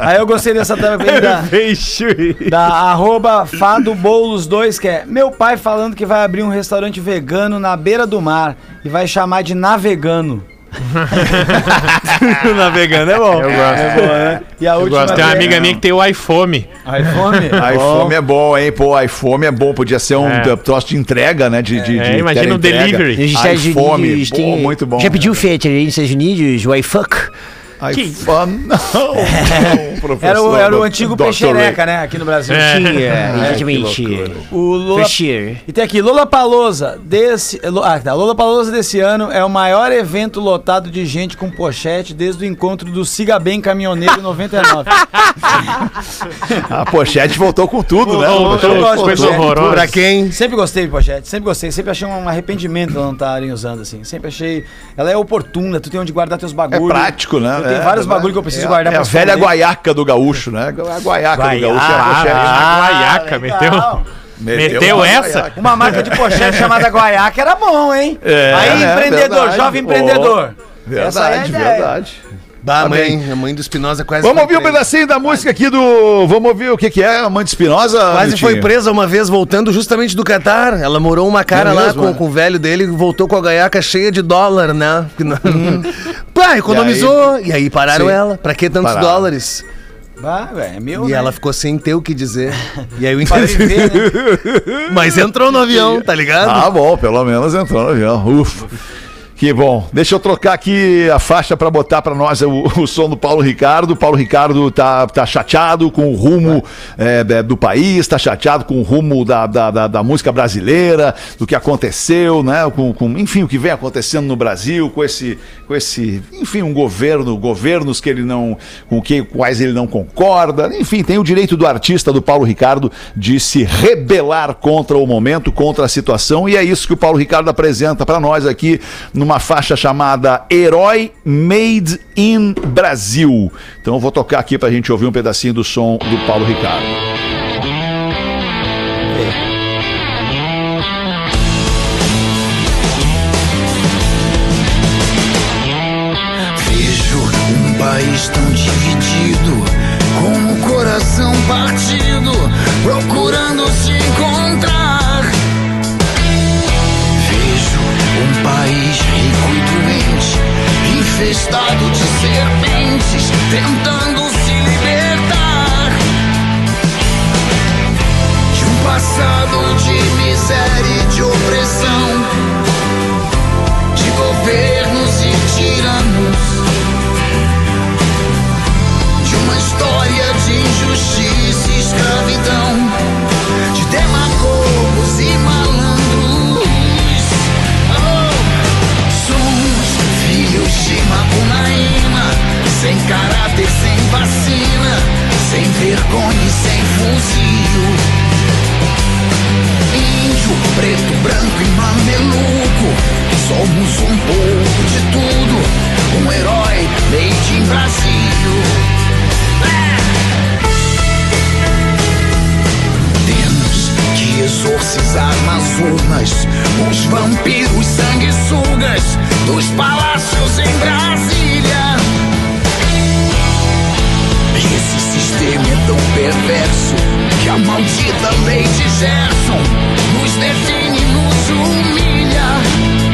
Aí eu gostei dessa também da, da arroba fadobolos2, que é meu pai falando que vai abrir um restaurante vegano na beira do mar e vai chamar de navegano. Navegando é bom. Eu gosto. E a Eu última gosto. Tem uma é- amiga minha que tem o iPhone. iPhone? iPhone é bom, hein? Pô, iPhone é bom. Podia ser um É. troço de entrega, né? De, de, É, de imagina um teleentrega. delivery. Nos Estados iPhone, Unidos pô, tem- muito bom. Já pediu feature aí nos Estados Unidos? O iFuck? iPhone, não, não, professor. Era o, era o antigo Dr. peixereca, né? Aqui no Brasil. É. Tinha, exatamente. O Lula... E tem aqui, Lola Palosa desse. Ah, tá. Lola Palosa desse ano é o maior evento lotado de gente com pochete desde o encontro do Siga Bem Caminhoneiro em 99. A pochete voltou com tudo, né? Pochete gosto, voltou. horrorosa. Pra quem? sempre gostei de pochete, sempre gostei, sempre achei um arrependimento não estarem usando assim. Sempre achei. Ela é oportuna, tu tem onde guardar teus É bagulhos. prático, né? Tenho É, vários é, bagulhos que eu preciso é, guardar É a velha esconder. guaiaca do gaúcho, né? A guaiaca do gaúcho é a Ah, pochete. guaiaca, legal. meteu. Meteu uma essa? guaiaca. Uma marca de pochete chamada Guaiaca era bom, hein? É, Aí, né? empreendedor, Verdade. jovem empreendedor. Essa é a Verdade, ideia. verdade. Bah, mãe, a mãe do Espinosa quase Vamos ouvir um pedacinho da música aqui do. Vamos ouvir o que, que é? Amante Espinosa? Quase Vitinho? foi presa uma vez voltando justamente do Catar. Ela morou uma cara É lá mesmo, com, é? com o velho dele e voltou com a gaiaca cheia de dólar, né? Não- Pá, economizou. E aí, pararam Sim. ela. Pra que tantos Pararam. dólares? Bah, velho, é meu. E né? ela ficou sem ter o que dizer. E aí entendi. viver, né? Mas entrou no avião, tá ligado? Ah, bom, pelo menos entrou no avião. Ufa. Que bom. Deixa eu trocar aqui a faixa para botar para nós o, o som do Paulo Ricardo. O Paulo Ricardo tá, tá chateado com o rumo é, do país, tá chateado com o rumo da, da, da- da música brasileira, do que aconteceu, né? Com, com- enfim, o que vem acontecendo no Brasil, com esse, com esse, enfim, um governo, governos que ele não, com que, quais ele não concorda. Enfim, tem o direito do artista, do Paulo Ricardo, de se rebelar contra o momento, contra a situação, e é isso que o Paulo Ricardo apresenta para nós aqui numa faixa chamada Herói Made in Brasil. Então eu vou tocar aqui pra gente ouvir um pedacinho do som do Paulo Ricardo. Vergonha e sem fuzil. Índio, preto, branco e mameluco. Somos um pouco de tudo. Um herói made in Brasil. Temos que exorcizar nas urnas os vampiros sanguessugas dos palácios em Brasília. Sistema é tão perverso que a maldita lei de Gerson nos define e nos humilha.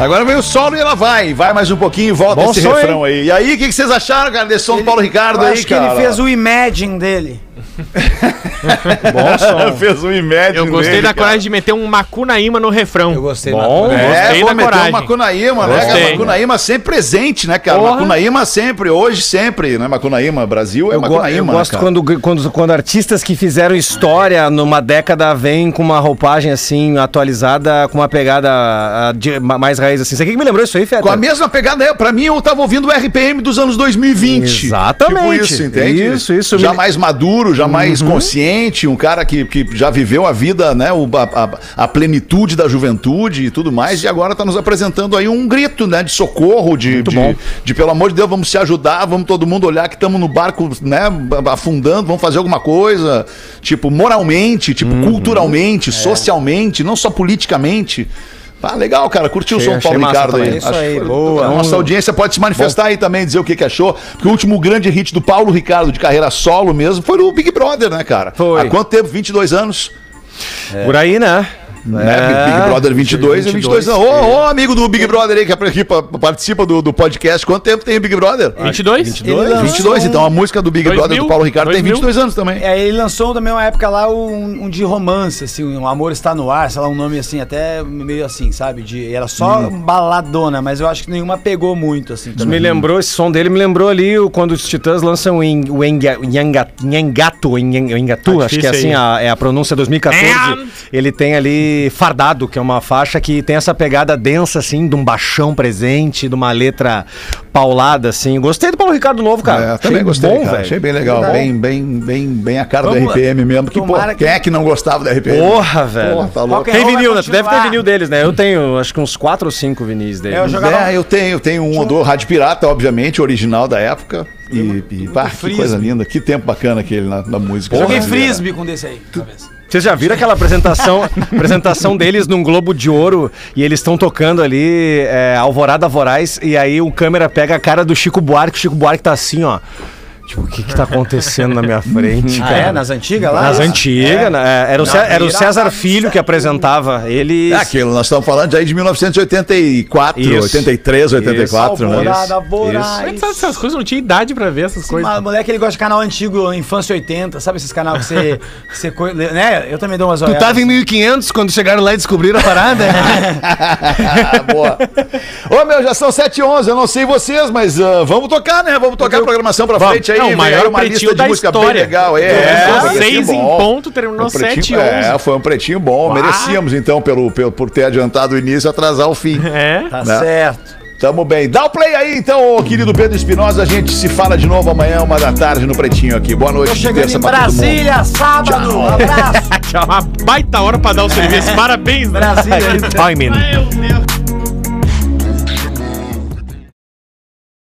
Agora vem o solo e ela vai. Vai mais um pouquinho e volta Bom esse som, refrão aí. E aí, o que, que vocês acharam, cara, desse som do Paulo Ricardo Eu aí, acho que cara? ele fez o Imagine dele. Bom som. fez um imédio Eu gostei nele, da cara. coragem de meter um Macunaíma no refrão. Eu gostei Bom, da É, Gostei vou da meter coragem. o Macunaíma, né, cara? Gostei. Macunaíma sempre presente, né, cara? Porra. Macunaíma sempre, hoje sempre, né? Macunaíma, Brasil é Eu, go- Macunaíma, eu né, gosto cara? quando, quando, quando artistas que fizeram história numa década vêm com uma roupagem assim, atualizada, com uma pegada ah, de, ma- mais raiz assim. Você que me lembrou isso aí, Feta? Com a mesma pegada, é, pra mim eu tava ouvindo o RPM dos anos 2020. Exatamente. Tipo isso, entende? Isso, isso. Já Me- mais maduro, já mais consciente, um cara que, que já viveu a vida, né, o- a, a- plenitude da juventude e tudo mais, e agora tá nos apresentando aí um grito, né, de socorro, de, de, bom. de, pelo amor de Deus, vamos se ajudar, vamos todo mundo olhar que estamos no barco, né, afundando, vamos fazer alguma coisa, tipo, moralmente, tipo, Uhum. culturalmente, É. socialmente, não só politicamente. Ah, legal, cara. Curtiu o do Paulo Ricardo aí. Isso aí, boa. A nossa audiência pode se manifestar aí também, dizer o que, que achou. Porque o último grande hit do Paulo Ricardo de carreira solo mesmo foi no Big Brother, né, cara? Foi. Há quanto tempo? 22 anos? Por aí, né? Né? É, Big Brother 22 e 22 anos. Ô, ô, amigo do Big Brother aí que aqui pa- participa do, do podcast. Quanto tempo tem o Big Brother? 22? Ele lançou 22, então a música do Big 2000, Brother do Paulo Ricardo tem 2000. 22 anos também. É, ele lançou também uma época lá um, um de romance, assim, um Amor Está No Ar, sei lá, um nome assim, até meio assim, sabe? De, era só Hum. baladona, mas eu acho que nenhuma pegou muito, assim. Me também. lembrou, esse som dele me lembrou ali o- quando os Titãs lançam o Eng- o Enga- o Nhanga- Nhangato, Nhan- Nhangatu, Tá acho que é assim a, é a pronúncia 2014. Ele tem ali Fardado, que é uma faixa que tem essa pegada densa, assim, de um baixão presente, de uma letra paulada, assim. Gostei do Paulo Ricardo novo, cara. É, também Achei gostei, bom, cara. velho. Achei bem legal, Verdade. bem, bem, bem, bem a cara Vamos do RPM mesmo. Que, pô, que- Quem é que não gostava do RPM? Porra, velho. Porra, tá louco. And Tem vinil, né? Tu deve ter vinil deles, né? Eu tenho, acho que uns 4 ou 5 vinis deles. É, eu jogava- É, eu tenho, eu tenho um do Rádio Pirata, obviamente, original da época. E, e pá, que coisa linda, que tempo bacana aquele na, na música. Joguei frisbee com desse aí, vez. Vocês já viram aquela apresentação, apresentação deles num Globo de Ouro e eles estão tocando ali é, Alvorada Voraz e aí o câmera pega a cara do Chico Buarque, o Chico Buarque tá assim, ó. Tipo, o que que tá acontecendo na minha frente, Ah, cara? é? Nas antigas lá? Nas Isso? antigas, né? É, Era o, Cé- era o César Filho que apresentava. Ele. É aquilo, nós estamos falando aí de 1984, Isso. 83, 84, né? Alvorada, Isso. Mas sabe essas coisas? Não tinha idade pra ver essas coisas. Mas, moleque, ele gosta de canal antigo, Infância 80, sabe esses canais que você, você co- né? Eu também dou umas Tu olhadas. tava em 1500 quando chegaram lá e descobriram a parada? Boa. Ô, meu, já são 7 h 11 eu não sei vocês, mas ah, vamos tocar, né? Vamos tocar a programação pra Vamos. frente aí. É o vem maior aí uma pretinho lista de da música história. bem legal. É, Começou é, seis pretinho em ponto, terminou Um pretinho- sete e. É, foi um pretinho bom. Uau. Merecíamos, então, pelo, pelo, por ter adiantado o início, atrasar o fim. É. Tá Né? certo. Tamo bem. Dá o play aí, então, ô, querido Pedro Espinosa. A gente se fala de novo amanhã, uma da tarde, no Pretinho aqui. Boa noite. Tô chegando terça em. Brasília, sábado. Um abraço. Uma baita hora pra dar o serviço. Parabéns, né? Brasília. Timing. Meu Deus.